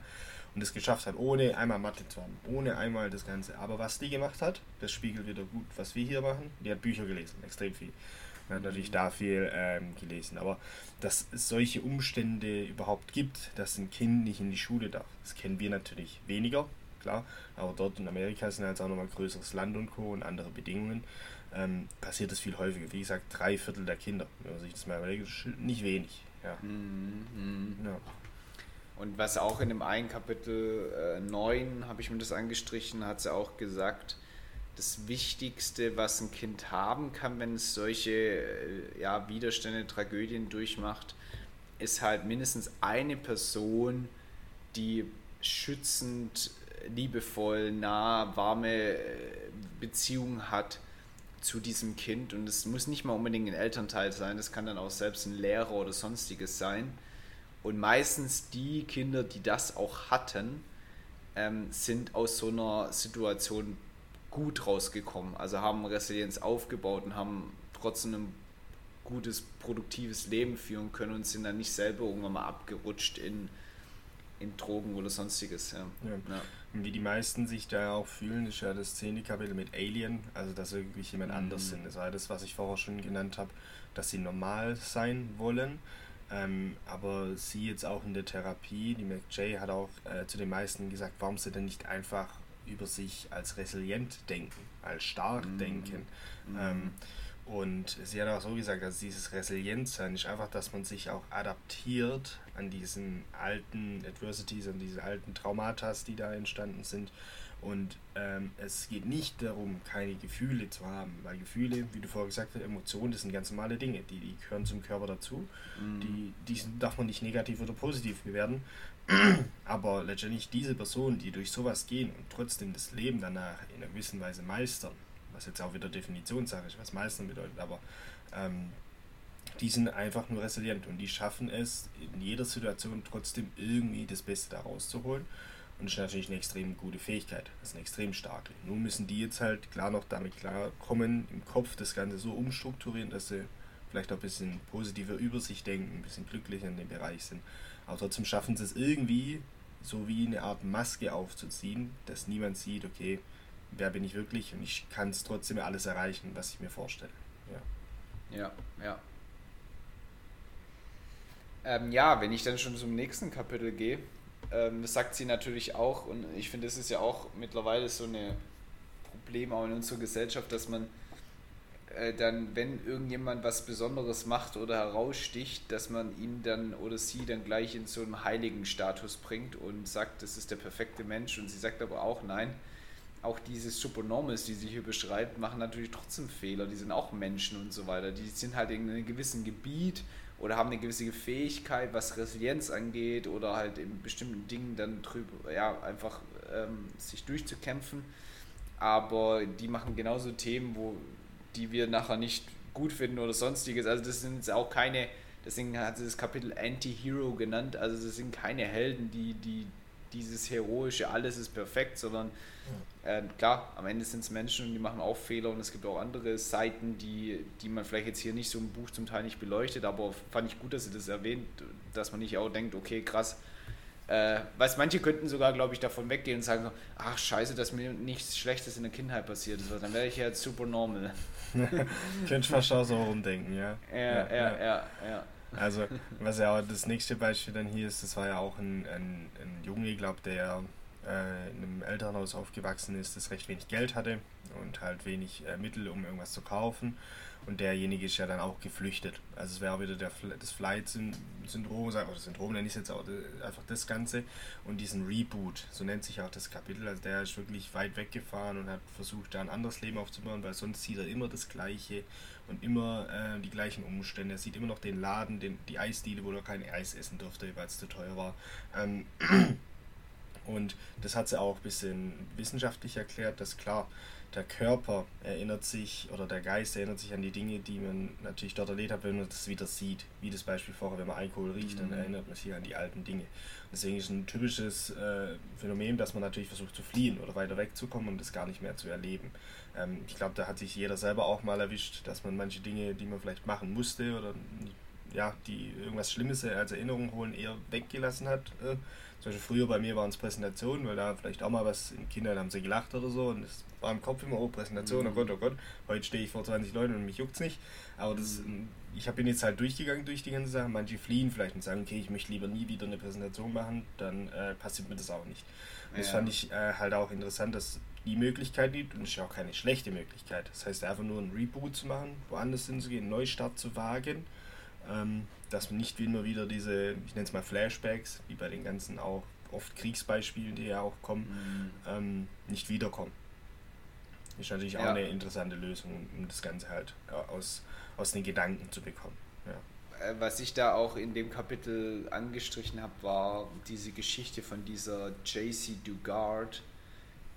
und es geschafft hat, ohne einmal Mathe zu haben, ohne einmal das Ganze. Aber was die gemacht hat, das spiegelt wieder gut, was wir hier machen. Die hat Bücher gelesen, extrem viel. Und hat natürlich da viel ähm, gelesen. Aber dass es solche Umstände überhaupt gibt, dass ein Kind nicht in die Schule darf, das kennen wir natürlich weniger, klar. Aber dort in Amerika sind halt auch nochmal größeres Land und Co. und andere Bedingungen. Ähm, passiert das viel häufiger. Wie gesagt, drei Viertel der Kinder, wenn man sich das mal überlegt, nicht wenig. Ja. Mhm. mhm. ja. Und was auch in dem einen Kapitel äh, 9, habe ich mir das angestrichen, hat sie auch gesagt, das Wichtigste, was ein Kind haben kann, wenn es solche äh, ja, Widerstände, Tragödien durchmacht, ist halt mindestens eine Person, die schützend, liebevoll, nah, warme äh, Beziehungen hat zu diesem Kind. Und es muss nicht mal unbedingt ein Elternteil sein, das kann dann auch selbst ein Lehrer oder sonstiges sein und meistens die Kinder, die das auch hatten, ähm, sind aus so einer Situation gut rausgekommen. Also haben Resilienz aufgebaut und haben trotzdem ein gutes, produktives Leben führen können und sind dann nicht selber irgendwann mal abgerutscht in, in Drogen oder sonstiges. Ja. Ja. Ja. Wie die meisten sich da auch fühlen, ist ja das zehnte Kapitel mit Alien, also dass sie wirklich jemand mhm. anders sind. Das war das, was ich vorher schon genannt habe, dass sie normal sein wollen ähm, aber sie jetzt auch in der Therapie, die McJay hat auch äh, zu den meisten gesagt, warum sie denn nicht einfach über sich als resilient denken, als stark mm. denken. Mm. Ähm, und sie hat auch so gesagt, dass dieses Resilienzsein ist einfach, dass man sich auch adaptiert an diesen alten Adversities, an diese alten Traumata, die da entstanden sind und ähm, es geht nicht darum, keine Gefühle zu haben, weil Gefühle, wie du vorher gesagt hast, Emotionen, das sind ganz normale Dinge, die, die gehören zum Körper dazu. Mhm. Die, die darf man nicht negativ oder positiv bewerten. Aber letztendlich diese Personen, die durch sowas gehen und trotzdem das Leben danach in einer gewissen Weise meistern, was jetzt auch wieder Definitionssache ist, was meistern bedeutet, aber ähm, die sind einfach nur resilient und die schaffen es, in jeder Situation trotzdem irgendwie das Beste daraus zu holen. Und das ist natürlich eine extrem gute Fähigkeit. Das ist eine extrem starke. Nun müssen die jetzt halt klar noch damit klarkommen, im Kopf das Ganze so umstrukturieren, dass sie vielleicht auch ein bisschen positiver über sich denken, ein bisschen glücklicher in dem Bereich sind. Aber trotzdem schaffen sie es irgendwie, so wie eine Art Maske aufzuziehen, dass niemand sieht, okay, wer bin ich wirklich und ich kann es trotzdem alles erreichen, was ich mir vorstelle. Ja, ja. ja. Ähm, ja, wenn ich dann schon zum nächsten Kapitel gehe, ähm, das sagt sie natürlich auch und ich finde, das ist ja auch mittlerweile so ein Problem auch in unserer Gesellschaft, dass man äh, dann, wenn irgendjemand was Besonderes macht oder heraussticht, dass man ihn dann oder sie dann gleich in so einen heiligen Status bringt und sagt, das ist der perfekte Mensch und sie sagt aber auch, nein, auch diese Supernormals, die sie hier beschreibt, machen natürlich trotzdem Fehler. Die sind auch Menschen und so weiter. Die sind halt in einem gewissen Gebiet oder haben eine gewisse Fähigkeit, was Resilienz angeht oder halt in bestimmten Dingen dann drüber, ja, einfach ähm, sich durchzukämpfen. Aber die machen genauso Themen, wo die wir nachher nicht gut finden oder sonstiges. Also das sind jetzt auch keine Deswegen hat sie das Kapitel Anti-Hero genannt. Also das sind keine Helden, die, die dieses heroische, alles ist perfekt, sondern äh, klar, am Ende sind es Menschen und die machen auch Fehler und es gibt auch andere Seiten, die, die man vielleicht jetzt hier nicht so im Buch zum Teil nicht beleuchtet, aber fand ich gut, dass sie das erwähnt, dass man nicht auch denkt, okay, krass, äh, was manche könnten sogar, glaube ich, davon weggehen und sagen, ach scheiße, dass mir nichts Schlechtes in der Kindheit passiert ist. Dann wäre ich ja jetzt super normal. Könnte fast auch so rumdenken, ja. Ja, ja, ja, ja. ja. Also, was ja auch das nächste Beispiel dann hier ist, das war ja auch ein, ein, ein Junge, glaube der äh, in einem Elternhaus aufgewachsen ist, das recht wenig Geld hatte und halt wenig äh, Mittel, um irgendwas zu kaufen. Und derjenige ist ja dann auch geflüchtet. Also es wäre auch wieder der, das Flight-Syndrom, oder Syndrom nenne ich es jetzt auch, einfach das Ganze. Und diesen Reboot, so nennt sich auch das Kapitel. Also der ist wirklich weit weggefahren und hat versucht, da ein anderes Leben aufzubauen, weil sonst sieht er immer das Gleiche und immer äh, die gleichen Umstände. Er sieht immer noch den Laden, den, die Eisdiele, wo er kein Eis essen durfte, weil es zu teuer war. Ähm, und das hat sie auch ein bisschen wissenschaftlich erklärt, dass klar, der Körper erinnert sich oder der Geist erinnert sich an die Dinge, die man natürlich dort erlebt hat, wenn man das wieder sieht. Wie das Beispiel vorher, wenn man Alkohol riecht, dann mhm. erinnert man sich an die alten Dinge. Deswegen ist ein typisches äh, Phänomen, dass man natürlich versucht zu fliehen oder weiter wegzukommen und das gar nicht mehr zu erleben. Ähm, ich glaube, da hat sich jeder selber auch mal erwischt, dass man manche Dinge, die man vielleicht machen musste oder ja, die irgendwas Schlimmes als Erinnerung holen, eher weggelassen hat. Äh, zum Beispiel früher bei mir waren es Präsentationen, weil da vielleicht auch mal was, in Kindern haben sie gelacht oder so und es war im Kopf immer, oh Präsentation, oh mhm. oh Gott, oh Gott, heute stehe ich vor 20 Leuten und mich juckt es nicht. Aber das, mhm. ich bin jetzt halt durchgegangen durch die ganze Sache. Manche fliehen vielleicht und sagen, okay, ich möchte lieber nie wieder eine Präsentation machen, dann äh, passiert mir das auch nicht. Und das fand ich äh, halt auch interessant, dass die Möglichkeit gibt und es ist ja auch keine schlechte Möglichkeit. Das heißt einfach nur ein Reboot zu machen, woanders hinzugehen, einen Neustart zu wagen ähm, dass man nicht immer wieder diese, ich nenne es mal Flashbacks, wie bei den ganzen auch oft Kriegsbeispielen, die ja auch kommen, mhm. ähm, nicht wiederkommen. Ist natürlich auch ja. eine interessante Lösung, um das Ganze halt aus, aus den Gedanken zu bekommen. Ja. Äh, was ich da auch in dem Kapitel angestrichen habe, war diese Geschichte von dieser JC Dugard.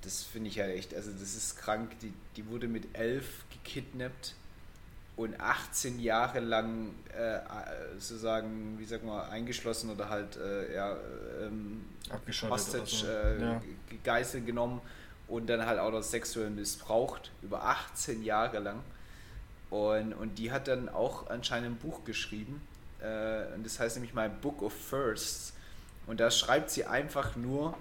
Das finde ich ja echt, also das ist krank. Die, die wurde mit elf gekidnappt und 18 Jahre lang äh, sozusagen, wie sag mal, eingeschlossen oder halt äh, ja, ähm, Hostage, so. äh, ja. Geißel genommen und dann halt auch noch sexuell missbraucht, über 18 Jahre lang. Und, und die hat dann auch anscheinend ein Buch geschrieben. Äh, und das heißt nämlich My Book of Firsts. Und da schreibt sie einfach nur,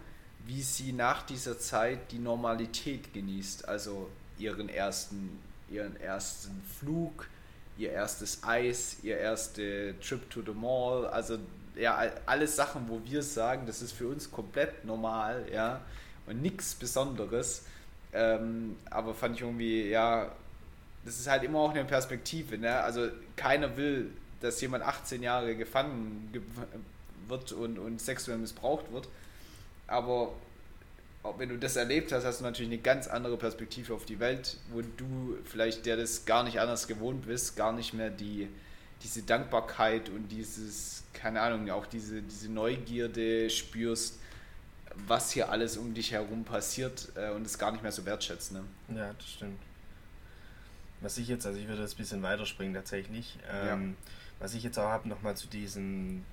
wie sie nach dieser Zeit die Normalität genießt. Also ihren ersten ihren ersten Flug, ihr erstes Eis, ihr erste Trip to the Mall, also ja, alles Sachen, wo wir sagen, das ist für uns komplett normal, ja, und nichts Besonderes. Ähm, aber fand ich irgendwie, ja, das ist halt immer auch eine Perspektive, ne? Also keiner will, dass jemand 18 Jahre gefangen wird und, und sexuell missbraucht wird. Aber wenn du das erlebt hast, hast du natürlich eine ganz andere Perspektive auf die Welt, wo du vielleicht, der das gar nicht anders gewohnt bist, gar nicht mehr die, diese Dankbarkeit und dieses, keine Ahnung, auch diese, diese Neugierde spürst, was hier alles um dich herum passiert äh, und es gar nicht mehr so wertschätzt. Ne? Ja, das stimmt. Was ich jetzt, also ich würde das ein bisschen weiterspringen tatsächlich. Ähm, ja. Was ich jetzt auch habe, nochmal zu diesen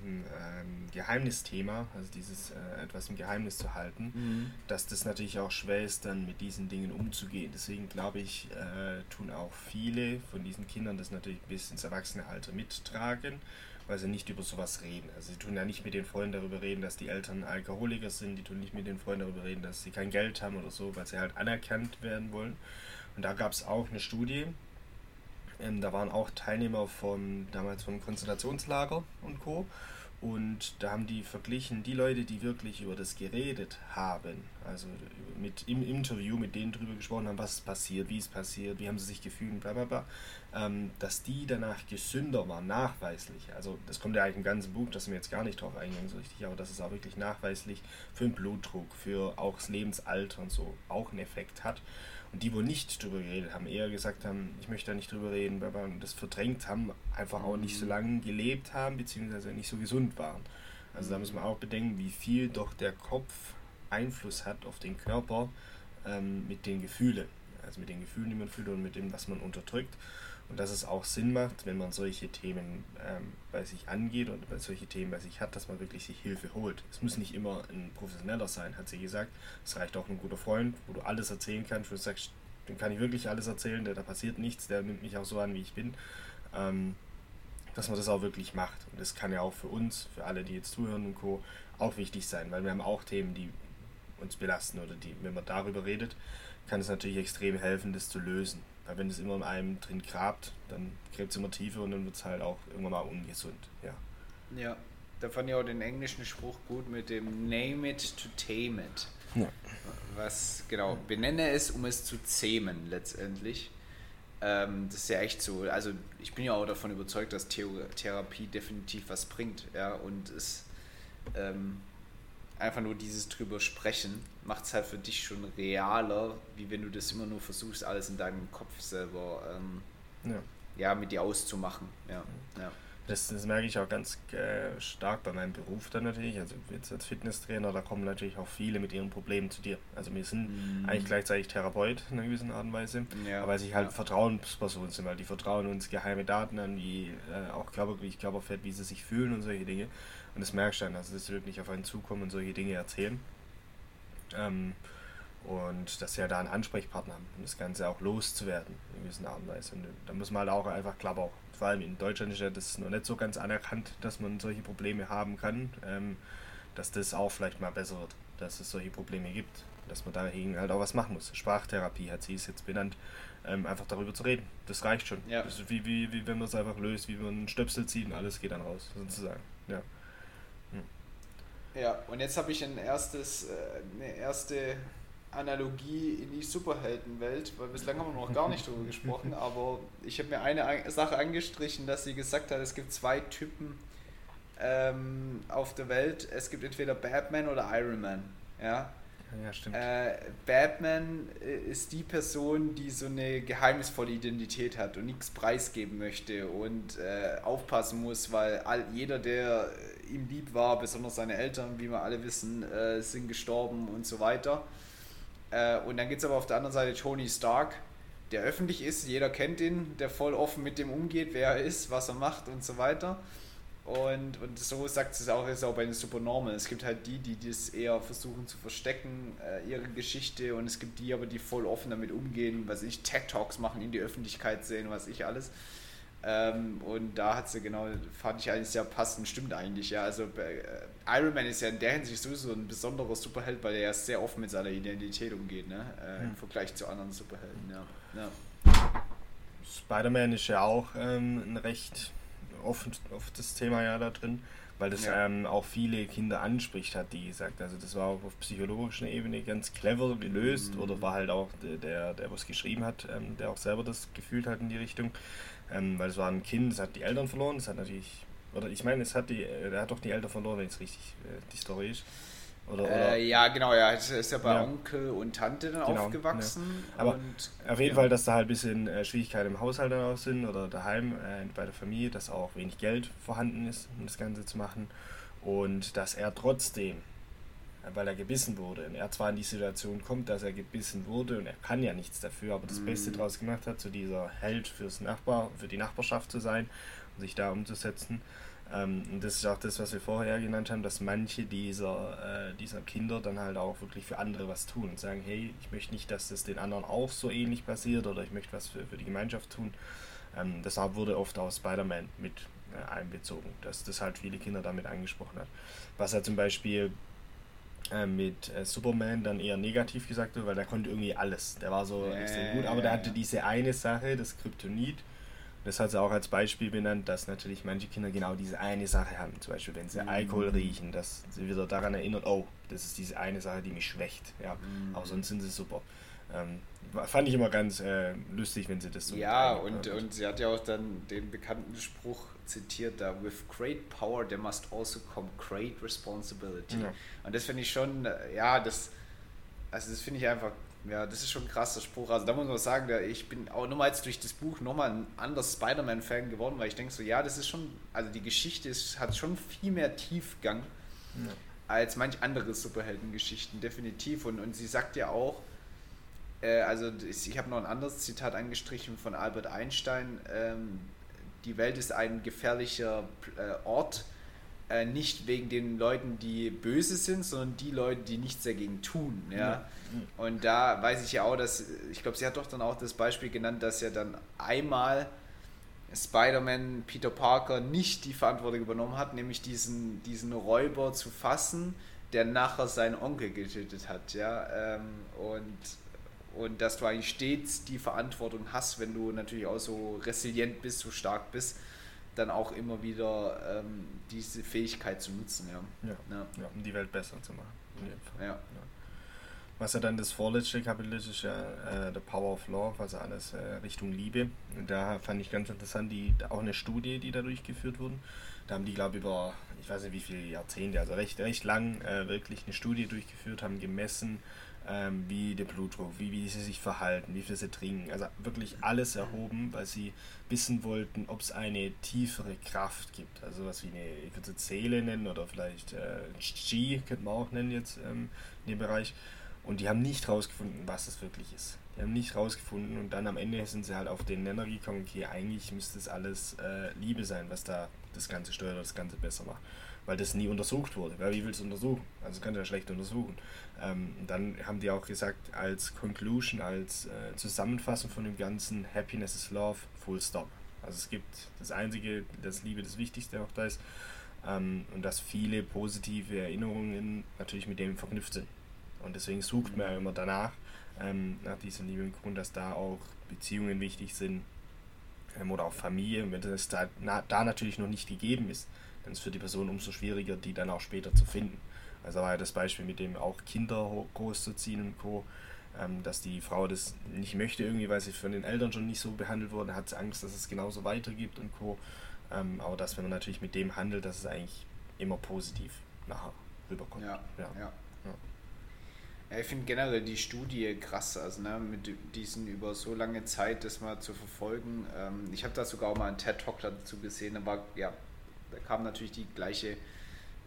diesem ähm, Geheimnisthema, also dieses äh, etwas im Geheimnis zu halten, mhm. dass das natürlich auch schwer ist, dann mit diesen Dingen umzugehen. Deswegen glaube ich, äh, tun auch viele von diesen Kindern das natürlich bis ins Erwachsenealter mittragen, weil sie nicht über sowas reden. Also sie tun ja nicht mit den Freunden darüber reden, dass die Eltern Alkoholiker sind, die tun nicht mit den Freunden darüber reden, dass sie kein Geld haben oder so, weil sie halt anerkannt werden wollen. Und da gab es auch eine Studie, ähm, da waren auch Teilnehmer von damals vom Konzentrationslager und Co. Und da haben die verglichen, die Leute, die wirklich über das geredet haben, also mit im Interview mit denen drüber gesprochen haben, was ist passiert, wie es passiert, wie haben sie sich gefühlt, bla bla bla, ähm, dass die danach gesünder waren, nachweislich. Also das kommt ja eigentlich im ganzen Buch, das sind wir jetzt gar nicht drauf eingehen so richtig, aber das ist auch wirklich nachweislich für den Blutdruck, für auch das Lebensalter und so auch einen Effekt hat. Und die, wo nicht drüber geredet haben, eher gesagt haben, ich möchte da nicht drüber reden, weil wir das verdrängt haben, einfach auch nicht so mhm. lange gelebt haben, beziehungsweise nicht so gesund waren. Also da muss man auch bedenken, wie viel doch der Kopf Einfluss hat auf den Körper ähm, mit den Gefühlen. Also mit den Gefühlen, die man fühlt und mit dem, was man unterdrückt. Und dass es auch Sinn macht, wenn man solche Themen ähm, bei sich angeht und solche Themen bei sich hat, dass man wirklich sich Hilfe holt. Es muss nicht immer ein Professioneller sein, hat sie gesagt. Es reicht auch ein guter Freund, wo du alles erzählen kannst, wo du sagst, dem kann ich wirklich alles erzählen, der, da passiert nichts, der nimmt mich auch so an, wie ich bin. Ähm, dass man das auch wirklich macht. Und das kann ja auch für uns, für alle, die jetzt zuhören und Co., auch wichtig sein, weil wir haben auch Themen, die uns belasten oder die, wenn man darüber redet, kann es natürlich extrem helfen, das zu lösen. Weil wenn es immer in einem drin grabt, dann gräbt es immer tiefer und dann wird es halt auch irgendwann mal ungesund. Ja. Ja, da fand ich auch den englischen Spruch gut mit dem Name it to tame it. Ja. Was, genau, benenne es, um es zu zähmen letztendlich. Ähm, das ist ja echt so. Also ich bin ja auch davon überzeugt, dass Therapie definitiv was bringt. Ja, und es ähm, einfach nur dieses drüber sprechen macht es halt für dich schon realer, wie wenn du das immer nur versuchst, alles in deinem Kopf selber ähm, ja. ja. mit dir auszumachen. Ja, ja. Das, das merke ich auch ganz äh, stark bei meinem Beruf dann natürlich. Also jetzt als Fitnesstrainer, da kommen natürlich auch viele mit ihren Problemen zu dir. Also wir sind mhm. eigentlich gleichzeitig Therapeut in einer gewissen Art und Weise, ja. aber weil sie halt ja. Vertrauenspersonen sind, weil die vertrauen uns geheime Daten an, wie äh, auch Körpergewicht, Körperfett, wie sie sich fühlen und solche Dinge. Und das merkst du dann, also das wirklich auf einen zukommen und solche Dinge erzählen. Ähm, und dass sie ja da einen Ansprechpartner haben, um das Ganze auch loszuwerden in gewisser Art und Weise. Und da muss man halt auch einfach, auch, vor allem in Deutschland ist ja das noch nicht so ganz anerkannt, dass man solche Probleme haben kann, ähm, dass das auch vielleicht mal besser wird, dass es solche Probleme gibt, dass man dagegen halt auch was machen muss. Sprachtherapie hat sie es jetzt benannt, ähm, einfach darüber zu reden. Das reicht schon. Ja. Das ist wie, wie, wie wenn man es einfach löst, wie man einen Stöpsel zieht und alles geht dann raus, sozusagen. Ja. Ja, und jetzt habe ich ein erstes, äh, eine erste Analogie in die Superheldenwelt, weil bislang haben wir noch gar nicht darüber gesprochen, aber ich habe mir eine Sache angestrichen, dass sie gesagt hat, es gibt zwei Typen ähm, auf der Welt. Es gibt entweder Batman oder Iron Man. Ja, ja stimmt. Äh, Batman äh, ist die Person, die so eine geheimnisvolle Identität hat und nichts preisgeben möchte und äh, aufpassen muss, weil all, jeder, der ihm lieb war, besonders seine Eltern, wie wir alle wissen, äh, sind gestorben und so weiter. Äh, und dann gibt es aber auf der anderen Seite Tony Stark, der öffentlich ist, jeder kennt ihn, der voll offen mit dem umgeht, wer er ist, was er macht und so weiter. Und, und so sagt es auch, ist auch bei den Supernormal. Es gibt halt die, die das eher versuchen zu verstecken, äh, ihre Geschichte, und es gibt die aber, die voll offen damit umgehen, was ich, TED-Talks machen, in die Öffentlichkeit sehen, was ich alles. Ähm, und da hat sie genau, fand ich eigentlich sehr passend, stimmt eigentlich, ja. Also äh, Iron Man ist ja in der Hinsicht sowieso ein besonderer Superheld, weil er ja sehr offen mit seiner Identität umgeht, ne? Äh, hm. Im Vergleich zu anderen Superhelden, ja. ja. Spider-Man ist ja auch ähm, ein recht offen, offenes Thema ja da drin, weil das ja. ähm, auch viele Kinder anspricht, hat die gesagt. Also das war auch auf psychologischer Ebene ganz clever gelöst mhm. oder war halt auch der, der, was geschrieben hat, ähm, der auch selber das gefühlt hat in die Richtung. Ähm, weil es war ein Kind, es hat die Eltern verloren, es hat natürlich, oder ich meine, es hat die, äh, er hat doch die Eltern verloren, wenn es richtig äh, die Story ist. Oder, oder? Äh, ja, genau, ja, er ist ja bei ja. Onkel und Tante dann genau, aufgewachsen. Ja. Aber auf jeden ja. Fall, dass da halt ein bisschen äh, Schwierigkeiten im Haushalt dann auch sind oder daheim äh, bei der Familie, dass auch wenig Geld vorhanden ist, um das Ganze zu machen. Und dass er trotzdem weil er gebissen wurde. Und er zwar in die Situation kommt, dass er gebissen wurde und er kann ja nichts dafür, aber das Beste mhm. daraus gemacht hat, zu dieser Held fürs Nachbar, für die Nachbarschaft zu sein und sich da umzusetzen. Ähm, und das ist auch das, was wir vorher genannt haben, dass manche dieser, äh, dieser Kinder dann halt auch wirklich für andere was tun und sagen, hey, ich möchte nicht, dass das den anderen auch so ähnlich passiert oder ich möchte was für, für die Gemeinschaft tun. Ähm, deshalb wurde oft auch Spider-Man mit äh, einbezogen, dass das halt viele Kinder damit angesprochen hat. Was er zum Beispiel äh, mit äh, Superman dann eher negativ gesagt wird, weil der konnte irgendwie alles. Der war so extrem gut, aber der hatte diese eine Sache, das Kryptonit. Das hat sie auch als Beispiel benannt, dass natürlich manche Kinder genau diese eine Sache haben. Zum Beispiel, wenn sie mhm. Alkohol riechen, dass sie wieder daran erinnern, oh, das ist diese eine Sache, die mich schwächt. Ja, mhm. aber sonst sind sie super. Ähm, fand ich immer ganz äh, lustig, wenn sie das so. Ja, und, und sie hat ja auch dann den bekannten Spruch zitiert da: With great power there must also come great responsibility. Ja. Und das finde ich schon, äh, ja, das, also das finde ich einfach, ja, das ist schon ein krasser Spruch. Also da muss man sagen, ich bin auch nochmal jetzt durch das Buch nochmal ein anderer Spider-Man-Fan geworden, weil ich denke so, ja, das ist schon, also die Geschichte ist, hat schon viel mehr Tiefgang. Ja. Als manch andere Superheldengeschichten, definitiv. Und, und sie sagt ja auch, äh, also ich habe noch ein anderes Zitat angestrichen von Albert Einstein. Ähm, die Welt ist ein gefährlicher äh, Ort, äh, nicht wegen den Leuten, die böse sind, sondern die Leute, die nichts dagegen tun. Ja? ja. Und da weiß ich ja auch, dass, ich glaube, sie hat doch dann auch das Beispiel genannt, dass ja dann einmal Spider-Man Peter Parker nicht die Verantwortung übernommen hat, nämlich diesen, diesen Räuber zu fassen, der nachher seinen Onkel getötet hat. Ja? Ähm, und, und dass du eigentlich stets die Verantwortung hast, wenn du natürlich auch so resilient bist, so stark bist, dann auch immer wieder ähm, diese Fähigkeit zu nutzen. Ja. Ja. ja. ja um die Welt besser zu machen. Ja. Was ja dann das vorletzte Kapitel ist, ist ja äh, The Power of Love, also alles äh, Richtung Liebe. Und da fand ich ganz interessant, die, auch eine Studie, die da durchgeführt wurde. Da haben die, glaube ich, über, ich weiß nicht wie viele Jahrzehnte, also recht, recht lang äh, wirklich eine Studie durchgeführt, haben gemessen, ähm, wie der Blutdruck, wie, wie sie sich verhalten, wie viel sie trinken. Also wirklich alles erhoben, weil sie wissen wollten, ob es eine tiefere Kraft gibt. Also was wie eine, ich würde Seele nennen oder vielleicht äh, Qi, könnte man auch nennen jetzt ähm, in dem Bereich. Und die haben nicht rausgefunden, was es wirklich ist. Die haben nicht rausgefunden und dann am Ende sind sie halt auf den Nenner gekommen, okay, eigentlich müsste es alles äh, Liebe sein, was da das Ganze steuert das Ganze besser macht. Weil das nie untersucht wurde. Weil wie willst du untersuchen? Also kann ja schlecht untersuchen. Ähm, dann haben die auch gesagt, als Conclusion, als äh, Zusammenfassung von dem Ganzen, Happiness is Love, full stop. Also es gibt das Einzige, das Liebe das Wichtigste auch da ist. Ähm, und dass viele positive Erinnerungen natürlich mit dem verknüpft sind. Und deswegen sucht man ja immer danach, ähm, nach diesem lieben Grund, dass da auch Beziehungen wichtig sind ähm, oder auch Familie. Wenn das da, na, da natürlich noch nicht gegeben ist, dann ist es für die Person umso schwieriger, die dann auch später zu finden. Also war ja das Beispiel mit dem auch Kinder großzuziehen und Co., ähm, dass die Frau das nicht möchte irgendwie, weil sie von den Eltern schon nicht so behandelt wurde, hat sie Angst, dass es genauso weitergibt und Co. Ähm, aber dass wenn man natürlich mit dem handelt, dass es eigentlich immer positiv nachher rüberkommt. Ja, ja. ja. ja. ich finde generell die Studie krass, also ne, mit diesen über so lange Zeit das mal zu verfolgen. Ähm, ich habe da sogar auch mal einen TED-Talk dazu gesehen, da war, ja, da kam natürlich die gleiche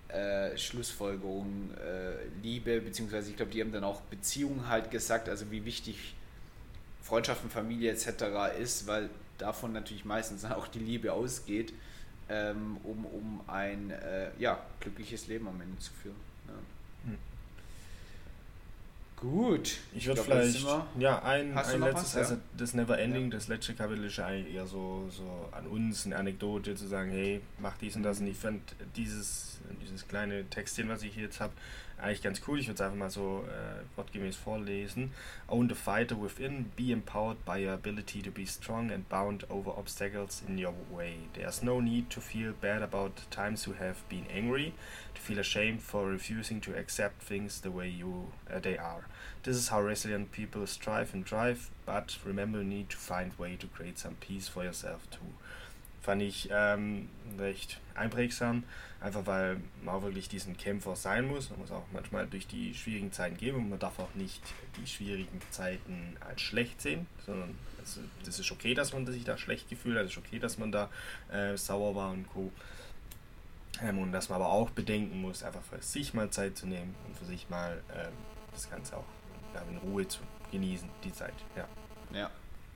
äh, Schlussfolgerung äh, Liebe, beziehungsweise ich glaube, die haben dann auch Beziehungen halt gesagt, also wie wichtig Freundschaften, Familie etc. ist, weil davon natürlich meistens auch die Liebe ausgeht, ähm, um, um ein äh, ja, glückliches Leben am Ende zu führen. Ja. Gut. Ich würde vielleicht, ja, ein, ein letztes, was, ja? also das Neverending, ja. das letzte Kapitel ist eigentlich eher so, so an uns eine Anekdote zu sagen, hey, mach dies und das. Und ich fand dieses, dieses kleine Textchen, was ich jetzt habe, eigentlich ganz cool. Ich würde es einfach mal so äh, wortgemäß vorlesen. Own the fighter within, be empowered by your ability to be strong and bound over obstacles in your way. There's no need to feel bad about times you have been angry, to feel ashamed for refusing to accept things the way you uh, they are. This is how resilient people strive and drive, but remember you need to find way to create some peace for yourself too. Fand ich ähm, recht einprägsam, einfach weil man auch wirklich diesen Kämpfer sein muss. Man muss auch manchmal durch die schwierigen Zeiten gehen und man darf auch nicht die schwierigen Zeiten als schlecht sehen, sondern also, das ist okay, dass man sich da schlecht gefühlt hat, es ist okay, dass man da äh, sauer war und Co. Ähm, und dass man aber auch bedenken muss, einfach für sich mal Zeit zu nehmen und für sich mal ähm, das Ganze auch ja, in Ruhe zu genießen, die Zeit. Ja. Ja.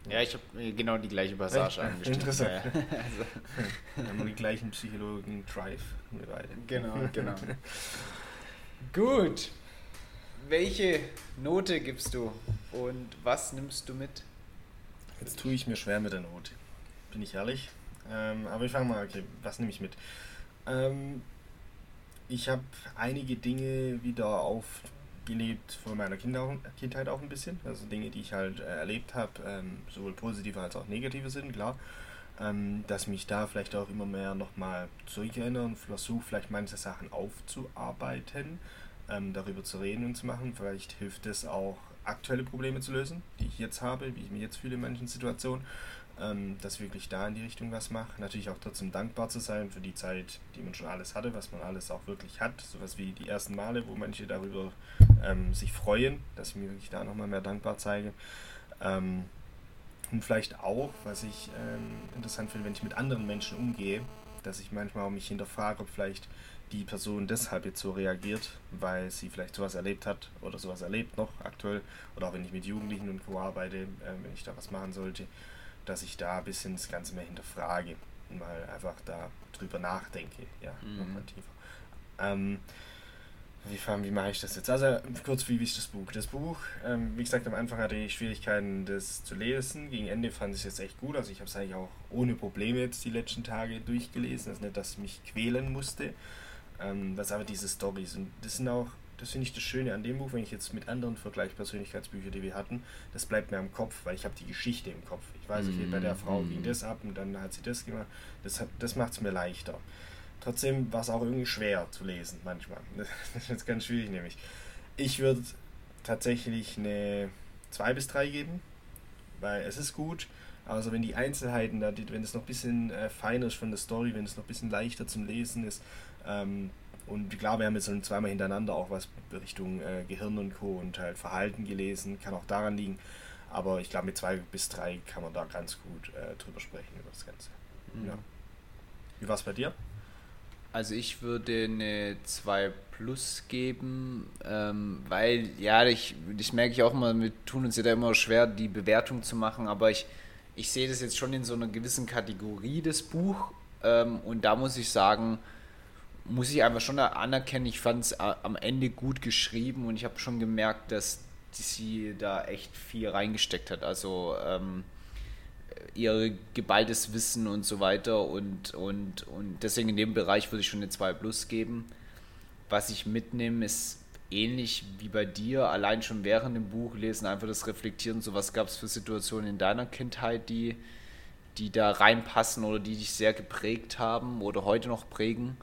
Ja, ich habe genau die gleiche Passage ja, angestellt. Interessant. Ja, also. haben wir die gleichen psychologischen Drive, wir beide. Genau, genau. Gut. Welche Note gibst du und was nimmst du mit? Jetzt tue ich mir schwer mit der Note, bin ich ehrlich. Ähm, aber ich fange mal, okay, was nehme ich mit? Ähm, ich habe einige Dinge wieder auf gelebt von meiner Kindheit auch ein bisschen. Also Dinge, die ich halt äh, erlebt habe, ähm, sowohl positive als auch negative sind, klar. Ähm, dass mich da vielleicht auch immer mehr nochmal zurückerinnern, versuche vielleicht manche Sachen aufzuarbeiten, ähm, darüber zu reden und zu machen. Vielleicht hilft es auch, aktuelle Probleme zu lösen, die ich jetzt habe, wie ich mich jetzt fühle in manchen Situationen ähm, dass wirklich da in die Richtung was mache. Natürlich auch trotzdem dankbar zu sein für die Zeit, die man schon alles hatte, was man alles auch wirklich hat. Sowas wie die ersten Male, wo manche darüber ähm, sich freuen, dass ich mir wirklich da nochmal mehr dankbar zeige. Ähm, und vielleicht auch, was ich ähm, interessant finde, wenn ich mit anderen Menschen umgehe, dass ich manchmal auch mich hinterfrage, ob vielleicht die Person deshalb jetzt so reagiert, weil sie vielleicht sowas erlebt hat oder sowas erlebt noch aktuell oder auch wenn ich mit Jugendlichen und Co. arbeite, äh, wenn ich da was machen sollte, dass ich da ein bisschen das Ganze mehr hinterfrage und mal einfach da drüber nachdenke, ja, mhm. nochmal tiefer. Ähm, wie, wie mache ich das jetzt? Also kurz, wie ist das Buch? Das Buch, ähm, wie gesagt, am Anfang hatte ich Schwierigkeiten, das zu lesen. Gegen Ende fand ich es jetzt echt gut. Also ich habe es eigentlich auch ohne Probleme jetzt die letzten Tage durchgelesen. Das ist nicht, dass ich mich quälen musste. Ähm, was aber diese Stories und das sind auch, das finde ich das Schöne an dem Buch, wenn ich jetzt mit anderen vergleiche, Persönlichkeitsbücher, die wir hatten, das bleibt mir im Kopf, weil ich habe die Geschichte im Kopf. Ich weiß, okay, bei der Frau ging mhm. das ab und dann hat sie das gemacht. Das, das macht es mir leichter. Trotzdem war es auch irgendwie schwer zu lesen manchmal. Das ist jetzt ganz schwierig nämlich. Ich würde tatsächlich eine 2 bis 3 geben, weil es ist gut. Also wenn die Einzelheiten, da, wenn es noch ein bisschen äh, feiner ist von der Story, wenn es noch ein bisschen leichter zum Lesen ist, ähm, und klar, wir haben jetzt zweimal hintereinander auch was Richtung äh, Gehirn und Co. und halt Verhalten gelesen, kann auch daran liegen. Aber ich glaube, mit zwei bis drei kann man da ganz gut äh, drüber sprechen, über das Ganze. Mhm. Ja. Wie war es bei dir? Also ich würde eine 2 Plus geben, ähm, weil, ja, ich, ich merke ich auch immer, wir tun uns ja da immer schwer, die Bewertung zu machen, aber ich, ich sehe das jetzt schon in so einer gewissen Kategorie, das Buch. Ähm, und da muss ich sagen, muss ich einfach schon anerkennen, ich fand es am Ende gut geschrieben und ich habe schon gemerkt, dass sie da echt viel reingesteckt hat. Also ähm, ihr geballtes Wissen und so weiter. Und, und, und deswegen in dem Bereich würde ich schon eine 2 Plus geben. Was ich mitnehme, ist ähnlich wie bei dir, allein schon während dem Buch lesen, einfach das Reflektieren, so was gab es für Situationen in deiner Kindheit, die, die da reinpassen oder die dich sehr geprägt haben oder heute noch prägen.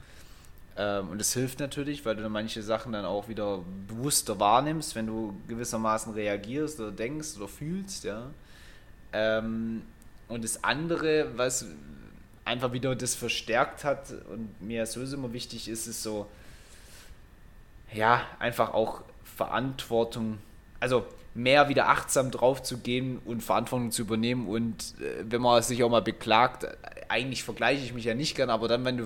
Ähm, und es hilft natürlich, weil du manche Sachen dann auch wieder bewusster wahrnimmst, wenn du gewissermaßen reagierst oder denkst oder fühlst, ja. Ähm, und das andere, was einfach wieder das verstärkt hat und mir sowieso immer wichtig ist, ist so, ja, einfach auch Verantwortung, also mehr wieder achtsam drauf zu gehen und Verantwortung zu übernehmen. Und äh, wenn man sich auch mal beklagt, eigentlich vergleiche ich mich ja nicht gern, aber dann, wenn du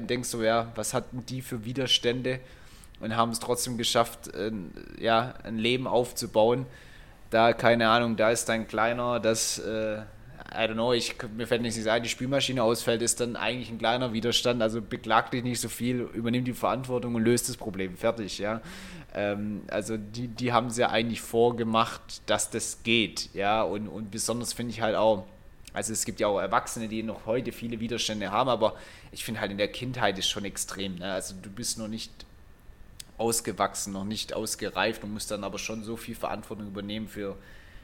denkst so, ja, was hatten die für Widerstände und haben es trotzdem geschafft, äh, ja, ein Leben aufzubauen, da, keine Ahnung, da ist dein Kleiner, das äh, I don't know, ich, mir fällt nicht ein, die Spülmaschine ausfällt, ist dann eigentlich ein kleiner Widerstand. Also beklag dich nicht so viel, übernimm die Verantwortung und löst das Problem. Fertig, ja. Ähm, also die, die haben es ja eigentlich vorgemacht, dass das geht, ja. Und, und besonders finde ich halt auch, also es gibt ja auch Erwachsene, die noch heute viele Widerstände haben, aber ich finde halt in der Kindheit ist schon extrem. Ne? Also du bist noch nicht ausgewachsen, noch nicht ausgereift und musst dann aber schon so viel Verantwortung übernehmen für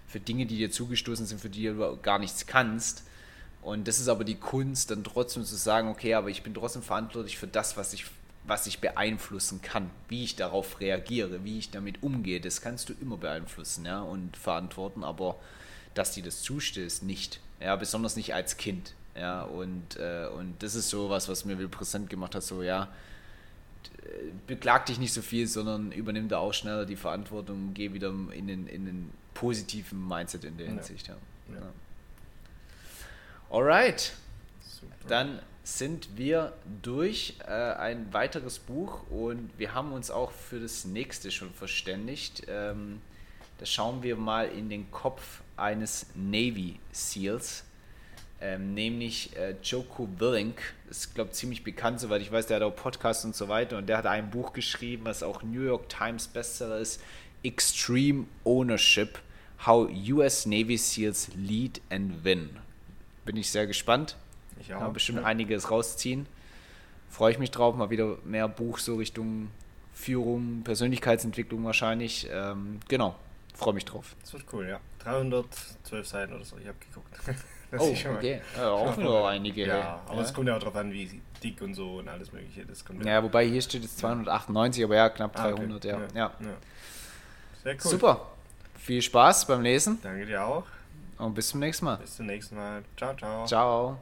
für Dinge, die dir zugestoßen sind, für die du gar nichts kannst. Und das ist aber die Kunst, dann trotzdem zu sagen, okay, aber ich bin trotzdem verantwortlich für das, was ich, was ich beeinflussen kann, wie ich darauf reagiere, wie ich damit umgehe. Das kannst du immer beeinflussen ja, und verantworten, aber dass dir das zustößt, nicht. Ja, besonders nicht als Kind. Ja, und, äh, und das ist so was, was mir will präsent gemacht hat, so ja, beklag dich nicht so viel, sondern übernimm da auch schneller die Verantwortung, geh wieder in den, in den positiven Mindset in der Hinsicht. Ja. Ja. Ja. Alright. Super. Dann sind wir durch äh, ein weiteres Buch und wir haben uns auch für das nächste schon verständigt. Ähm, da schauen wir mal in den Kopf eines Navy Seals, ähm, nämlich äh, Joko Willink. Ist, glaube ich, ziemlich bekannt, soweit ich weiß. Der hat auch Podcasts und so weiter und der hat ein Buch geschrieben, was auch New York Times Bestseller ist: Extreme Ownership. How US Navy SEALs Lead and Win. Bin ich sehr gespannt. Ich auch. Kann bestimmt ja. einiges rausziehen. Freue ich mich drauf. Mal wieder mehr Buch so Richtung Führung, Persönlichkeitsentwicklung wahrscheinlich. Ähm, genau, freue mich drauf. Das wird cool, ja. 312 Seiten oder so, ich habe geguckt. Das oh, okay. Ja, auch wieder einige. Ja, aber es kommt ja auch darauf an, wie dick und so und alles mögliche. Das kommt ja, wobei hier steht jetzt 298, aber ja, knapp 300, ah, okay. ja. ja. Sehr cool. Super. Viel Spaß beim Lesen. Danke dir auch. Und bis zum nächsten Mal. Bis zum nächsten Mal. Ciao, ciao. Ciao.